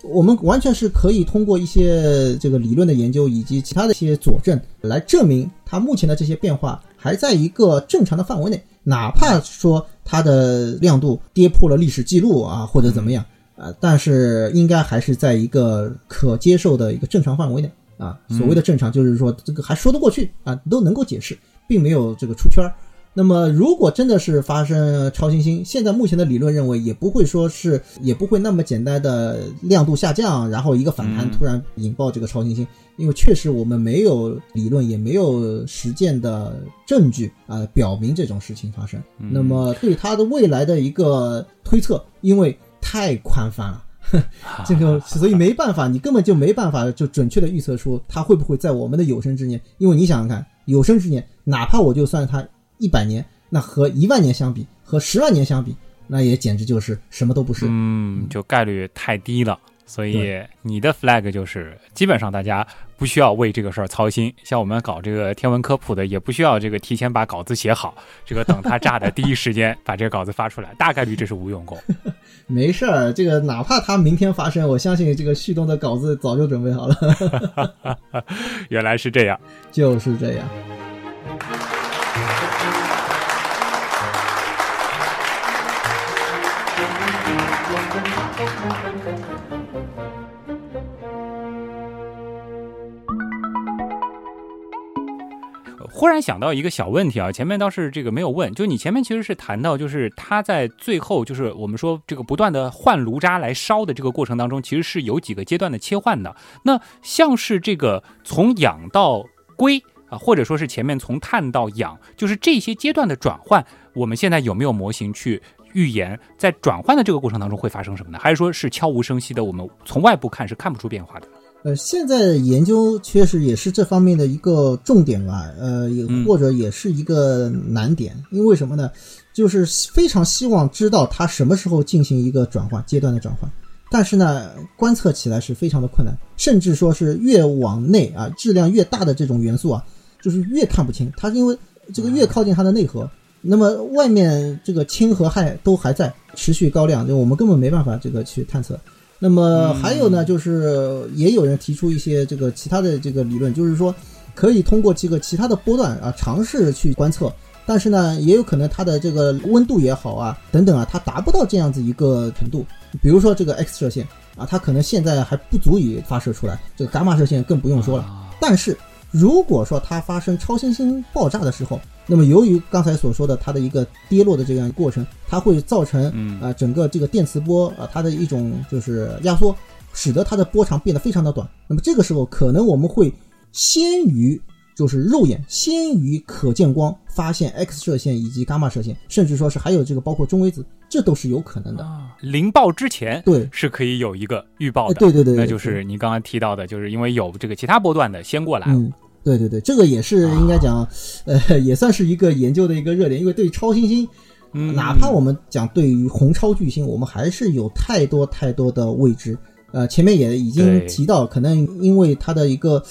S4: 我们完全是可以通过一些这个理论的研究以及其他的一些佐证来证明它目前的这些变化还在一个正常的范围内。哪怕说它的亮度跌破了历史记录啊，或者怎么样啊，但是应该还是在一个可接受的一个正常范围内啊。所谓的正常，就是说这个还说得过去啊，都能够解释，并没有这个出圈儿。那么，如果真的是发生超新星，现在目前的理论认为，也不会说是，也不会那么简单的亮度下降，然后一个反弹
S2: 嗯
S4: 突然引爆这个超新星，因为确实我们没有理论，也没有实践的证据啊、表明这种事情发生。
S2: 嗯
S4: 那么对它的未来的一个推测，因为太宽泛了。这个，所以没办法，你根本就没办法就准确的预测出它会不会在我们的有生之年。因为你想想看，有生之年，哪怕我就算它一百年，那和一万年相比，和十万年相比，那也简直就是什么都不是。
S2: 嗯，就概率太低了。所以你的 flag 就是，基本上大家不需要为这个事儿操心。像我们搞这个天文科普的，也不需要这个提前把稿子写好，这个等它炸的第一时间 把这个稿子发出来，大概率这是无用功。
S4: 没事儿，这个哪怕它明天发生，我相信这个旭东的稿子早就准备好了。
S2: 原来是这样。
S4: 就是这样。
S2: 然想到一个小问题啊，前面倒是这个没有问，就你前面其实是谈到，就是它在最后，就是我们说这个不断的换炉渣来烧的这个过程当中，其实是有几个阶段的切换的。那像是这个从氧到硅啊，或者说是前面从碳到氧，就是这些阶段的转换，我们现在有没有模型去预言在转换的这个过程当中会发生什么呢？还是说是悄无声息的，我们从外部看是看不出变化的？
S4: 呃，现在的研究确实也是这方面的一个重点吧，呃，也
S2: 嗯
S4: 或者也是一个难点，因为什么呢？就是非常希望知道它什么时候进行一个转换阶段的转换，但是呢，观测起来是非常的困难，甚至说是越往内啊，质量越大的这种元素啊，就是越看不清，它因为这个越靠近它的内核，那么外面这个氢和氦都还在持续高亮，就我们根本没办法这个去探测。那么还有呢，就是也有人提出一些这个其他的这个理论，就是说可以通过这个其他的波段啊尝试去观测，但是呢，也有可能它的这个温度也好啊等等啊，它达不到这样子一个程度。比如说这个 X 射线啊，它可能现在还不足以发射出来，这个伽马射线更不用说了。
S2: 啊
S4: 但是如果说它发生超新星爆炸的时候，那么由于刚才所说的它的一个跌落的这样一个过程，它会造成
S2: 嗯
S4: 啊、整个这个电磁波啊、它的一种就是压缩，使得它的波长变得非常的短。那么这个时候可能我们会先于就是肉眼先于可见光发现 X 射线以及伽马射线，甚至说是还有这个包括中微子，这都是有可能的。
S2: 啊，临爆之前
S4: 对，
S2: 是可以有一个预报
S4: 呃
S2: 的。
S4: 对对对，
S2: 那
S4: 对
S2: 就是你刚刚提到的，就是因为有这个其他波段的先过来了。
S4: 嗯，对对对，这个也是应该讲，呃，也算是一个研究的一个热点，因为对于超新星，
S2: 嗯
S4: 哪怕我们讲对于红超巨星，我们还是有太多太多的未知。呃，前面也已经提到，可能因为它的一个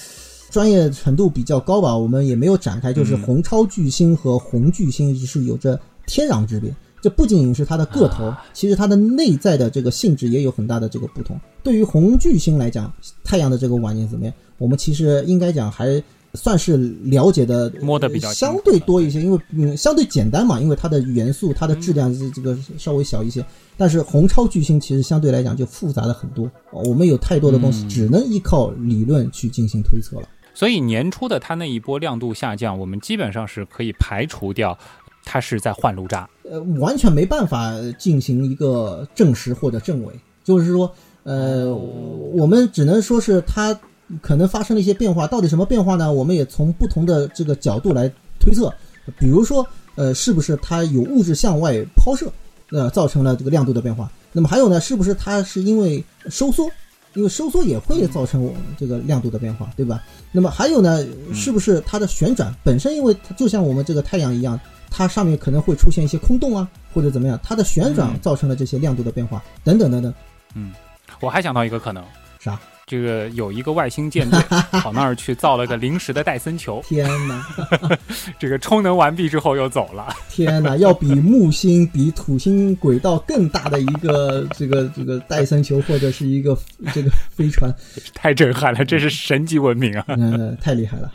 S4: 专业程度比较高吧，我们也没有展开，就是
S2: 嗯
S4: 红超巨星和红巨星是有着天壤之别。这不仅仅是它的个头，
S2: 啊
S4: 其实它的内在的这个性质也有很大的这个不同。对于红巨星来讲，太阳的这个晚年怎么样？我们其实应该讲还算是了解的
S2: 摸得比较
S4: 相对多一些，因为嗯相对简单嘛，因为它的元素、它的质量是这个稍微小一些。但是红超巨星其实相对来讲就复杂了很多，我们有太多的东西
S2: 嗯
S4: 只能依靠理论去进行推测了。
S2: 所以年初的它那一波亮度下降，我们基本上是可以排除掉它是在换炉渣。
S4: 呃，完全没办法进行一个证实或者证伪，就是说，呃，我们只能说是它可能发生了一些变化，到底什么变化呢？我们也从不同的这个角度来推测，比如说，呃，是不是它有物质向外抛射，呃，造成了这个亮度的变化？那么还有呢，是不是它是因为收缩？因为收缩也会造成我们这个亮度的变化，对吧？那么还有呢，是不是它的旋转本身，因为它就像我们这个太阳一样，它上面可能会出现一些空洞啊，或者怎么样，它的旋转造成了这些亮度的变化，等等等等。
S2: 嗯我还想到一个可能，
S4: 啥？
S2: 这个有一个外星舰队 跑那儿去造了个临时的戴森球，
S4: 天哪，
S2: 这个充能完毕之后又走了。
S4: 天哪，要比木星、比土星轨道更大的一个这个这个戴森球或者是一个 这个飞船，
S2: 太震撼了，这是神级文明啊！
S4: 嗯、太厉害了。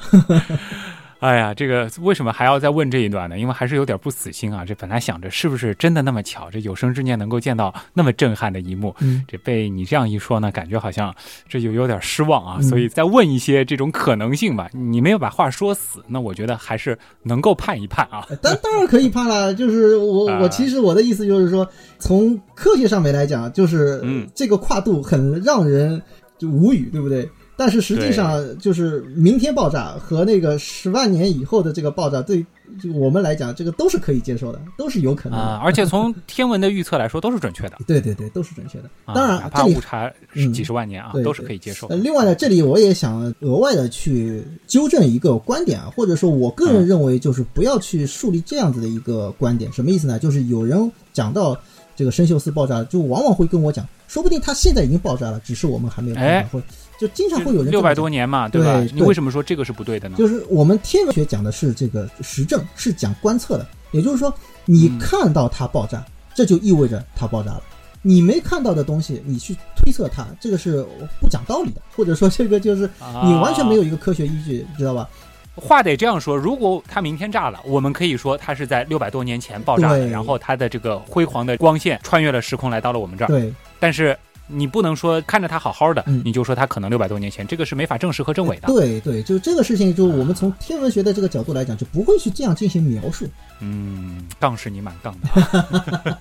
S2: 哎呀，这个为什么还要再问这一段呢？因为还是有点不死心啊。这本来想着是不是真的那么巧，这有生之年能够见到那么震撼的一幕，
S4: 嗯
S2: 这被你这样一说呢，感觉好像这就有点失望啊。
S4: 嗯
S2: 所以再问一些这种可能性吧。你没有把话说死，那我觉得还是能够判一判啊。
S4: 当 当然可以判了，就是我
S2: 啊
S4: 我其实我的意思就是说，从科学上面来讲，就是
S2: 嗯
S4: 这个跨度很让人就无语，对不对？但是实际上就是明天爆炸和那个十万年以后的这个爆炸，对就我们来讲，这个都是可以接受的，都是有可能的。
S2: 啊，而且从天文的预测来说都是准确的。
S4: 对对对，都是准确的。
S2: 啊、
S4: 当然
S2: 哪，怕
S4: 这里
S2: 误差
S4: 嗯
S2: 几十万年啊，
S4: 对
S2: 都是可以接受
S4: 呃，另外呢，这里我也想额外的去纠正一个观点啊，或者说我个
S2: 嗯
S4: 人认为就是不要去树立这样子的一个观点。什么意思呢？就是有人讲到这个生锈丝爆炸，就往往会跟我讲，说不定它现在已经爆炸了，只是我们还没有看
S2: 哎
S4: 到，或就经常会有人
S2: 六百多年嘛，对吧？
S4: 对
S2: 你为什么说这个是不对的呢？
S4: 就是我们天文学讲的是这个实证，是讲观测的，也就是说，你
S2: 嗯
S4: 看到它爆炸，这就意味着它爆炸了。你没看到的东西，你去推测它，这个是不讲道理的，或者说这个就是你完全没有一个科学依据，知道吧？
S2: 话得这样说，如果它明天炸了，我们可以说它是在六百多年前爆炸的，然后它的这个辉煌的光线穿越了时空来到了我们这儿。
S4: 对，
S2: 但是你不能说看着它好好的，
S4: 嗯
S2: 你就说它可能六百多年前，这个是没法证实和证伪的。
S4: 对对，就这个事情，就我们从天文学的这个角度来讲，就不会去这样进行描述。
S2: 嗯，杠是你蛮杠的，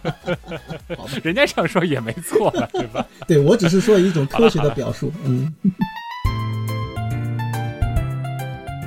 S2: 人家这样说也没错了，对吧？
S4: 对我只是说一种科学的表述，嗯，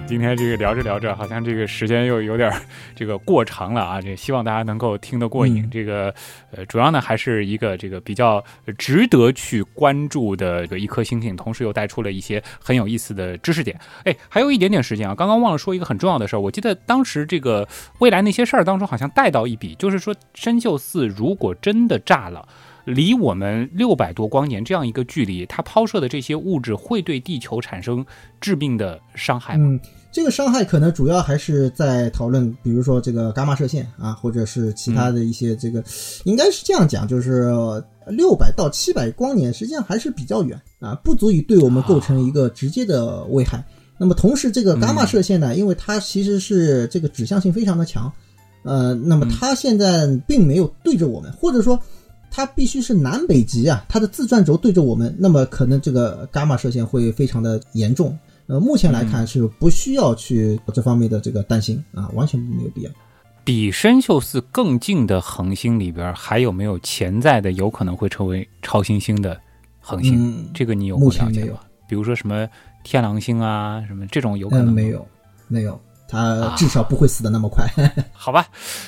S2: 今天这个聊着聊着，好像这个时间又有点儿这个过长了啊！这希望大家能够听得过瘾。
S4: 嗯
S2: 这个呃，主要呢还是一个这个比较值得去关注的这个一颗星星，同时又带出了一些很有意思的知识点。哎，还有一点点时间啊，刚刚忘了说一个很重要的事儿。我记得当时这个未来那些事儿当中好像带到一笔，就是说深秀寺如果真的炸了。离我们六百多光年这样一个距离，它抛射的这些物质会对地球产生致命的伤害吗？
S4: 嗯，这个伤害可能主要还是在讨论，比如说这个伽马射线啊，或者是其他的一些这个，应该是这样讲，就是六百到七百光年，实际上还是比较远啊，不足以对我们构成一个直接的危害。那么同时，这个伽马射线呢，因为它其实是这个指向性非常的强，呃，那么它现在并没有对着我们，或者说。它必须是南北极啊，它的自转轴对着我们，那么可能这个伽马射线会非常的严重。呃，目前来看是不需要去这方面的这个担心啊，完全没有必要。
S2: 比深锈四更近的恒星里边，还有没有潜在的有可能会成为超新星的恒星？
S4: 嗯，
S2: 这个你有了解
S4: 前没有
S2: 吗？比如说什么天狼星啊，什么这种有可能、
S4: 嗯，没。有，没有，它
S2: 啊
S4: 至少不会死的那么快。
S2: 好吧，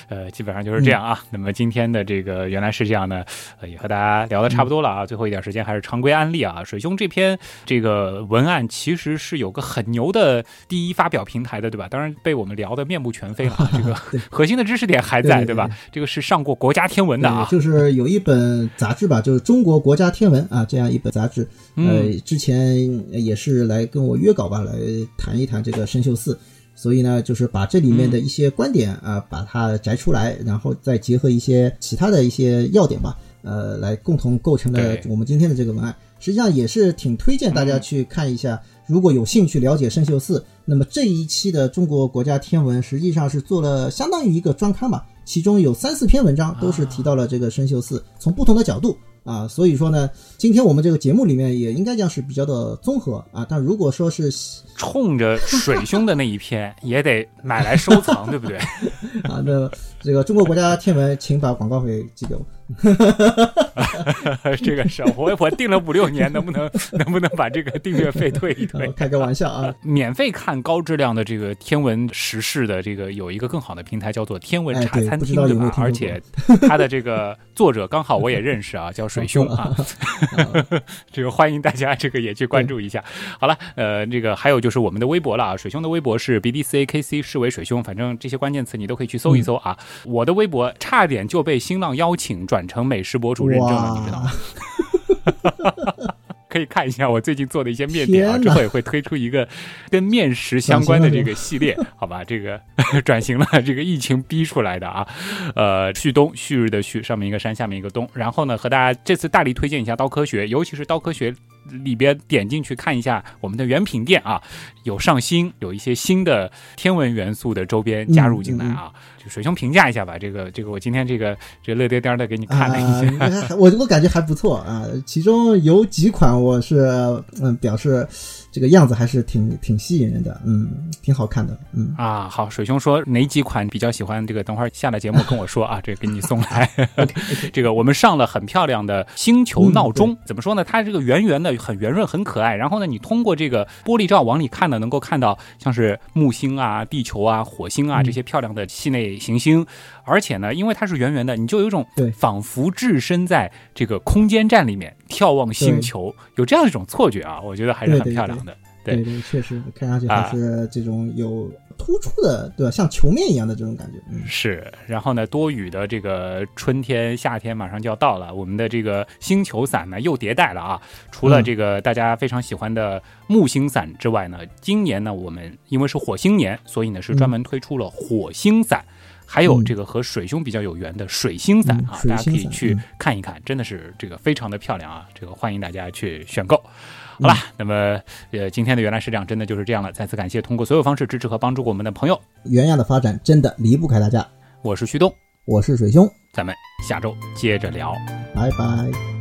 S2: 呃，基本上就是这样啊。那么今天的这个原来是这样呢，呃，也和大家聊的差不多了啊。最后一点时间还是常规案例啊。水兄这篇这个文案其实是有个很牛的第一发表平台的，对吧？当然被我们聊得面目全非了啊。这个 核心的知识点还在，
S4: 对对
S2: 吧？这个是上过国家天文的啊，。
S4: 就是有一本杂志吧，就是中国国家天文啊这样一本杂志，
S2: 嗯
S4: 呃，之前也是来跟我约稿吧，来谈一谈这个生锈四。所以呢，就是把这里面的一些观点啊、把它摘出来，然后再结合一些其他的一些要点吧，呃，来共同构成了我们今天的这个文案。实际上也是挺推荐大家去看一下，如果有兴趣了解生锈四，那么这一期的中国国家天文实际上是做了相当于一个专刊吧，其中有三四篇文章都是提到了这个生锈四，从不同的角度。啊，所以说呢，今天我们这个节目里面也应该讲是比较的综合啊。但如果说是
S2: 冲着水兄的那一篇，也得买来收藏，对不对？
S4: 啊，那这个中国国家天文，请把广告费寄给我。
S2: 这个是我我订了五六年，能不能 能不能把这个订阅费退一退
S4: 啊？开个玩笑啊！
S2: 免费看高质量的这个天文时事的这个有一个更好的平台，叫做天文茶餐厅，
S4: 不知道有没有
S2: 吧？而且它的这个作者刚好我也认识啊，叫水兄啊。这个欢迎大家这个也去关注一下。好了，呃，这个还有就是我们的微博了啊，水兄的微博是 bdcakc 视为水兄，反正这些关键词你都可以去搜一搜啊。我的微博差点就被新浪邀请转成美食博主认证了，你知道吗？可以看一下我最近做的一些面点啊，之后也会推出一个跟面食相关的这个系列，好吧？这个 转型了，这个疫情逼出来的啊。呃，旭东，旭日的旭，上面一个山，下面一个东。然后呢，和大家这次大力推荐一下刀科学，尤其是刀科学里边点进去看一下我们的原品店啊，有上新，有一些新的天文元素的周边加入进来啊。就水兄评价一下吧，这个这个我今天这个这乐颠颠的给你看了一下，
S4: 啊 我我感觉还不错啊。其中有几款我是嗯表示这个样子还是挺挺吸引人的，嗯，挺好看的，嗯
S2: 啊。好，水兄说哪几款比较喜欢？这个等会儿下了节目跟我说啊，这个给你送来。这个我们上了很漂亮的星球闹钟，
S4: 嗯
S2: 怎么说呢？它这个圆圆的，很圆润，很可爱。然后呢，你通过这个玻璃罩往里看呢，能够看到像是木星啊、地球啊、火星啊
S4: 嗯
S2: 这些漂亮的系内行星。而且呢，因为它是圆圆的，你就有一种
S4: 对
S2: 仿佛置身在这个空间站里面眺望星球，有这样一种错觉啊，我觉得还是很漂亮的。对
S4: 对对，确实看上去还是这种有突出的，对吧？像球面一样的这种感觉，嗯，
S2: 是，然后呢，多雨的这个春天、夏天马上就要到了，我们的这个星球伞呢又迭代了啊。除了
S4: 嗯
S2: 这个大家非常喜欢的木星伞之外呢，今年呢我们因为是火星年，所以呢是专门推出了火星伞。还有
S4: 嗯
S2: 这个和水兄比较有缘的水星伞啊，大家可以去
S4: 嗯
S2: 看一看，真的是这个非常的漂亮啊！这个欢迎大家去选购。好
S4: 嗯
S2: 吧，那么呃，今天的原来是这样，真的就是这样了。再次感谢通过所有方式支持和帮助我们的朋友，
S4: 原样的发展真的离不开大家。
S2: 我是旭东，
S4: 我是水兄，
S2: 咱们下周接着聊。
S4: 拜拜。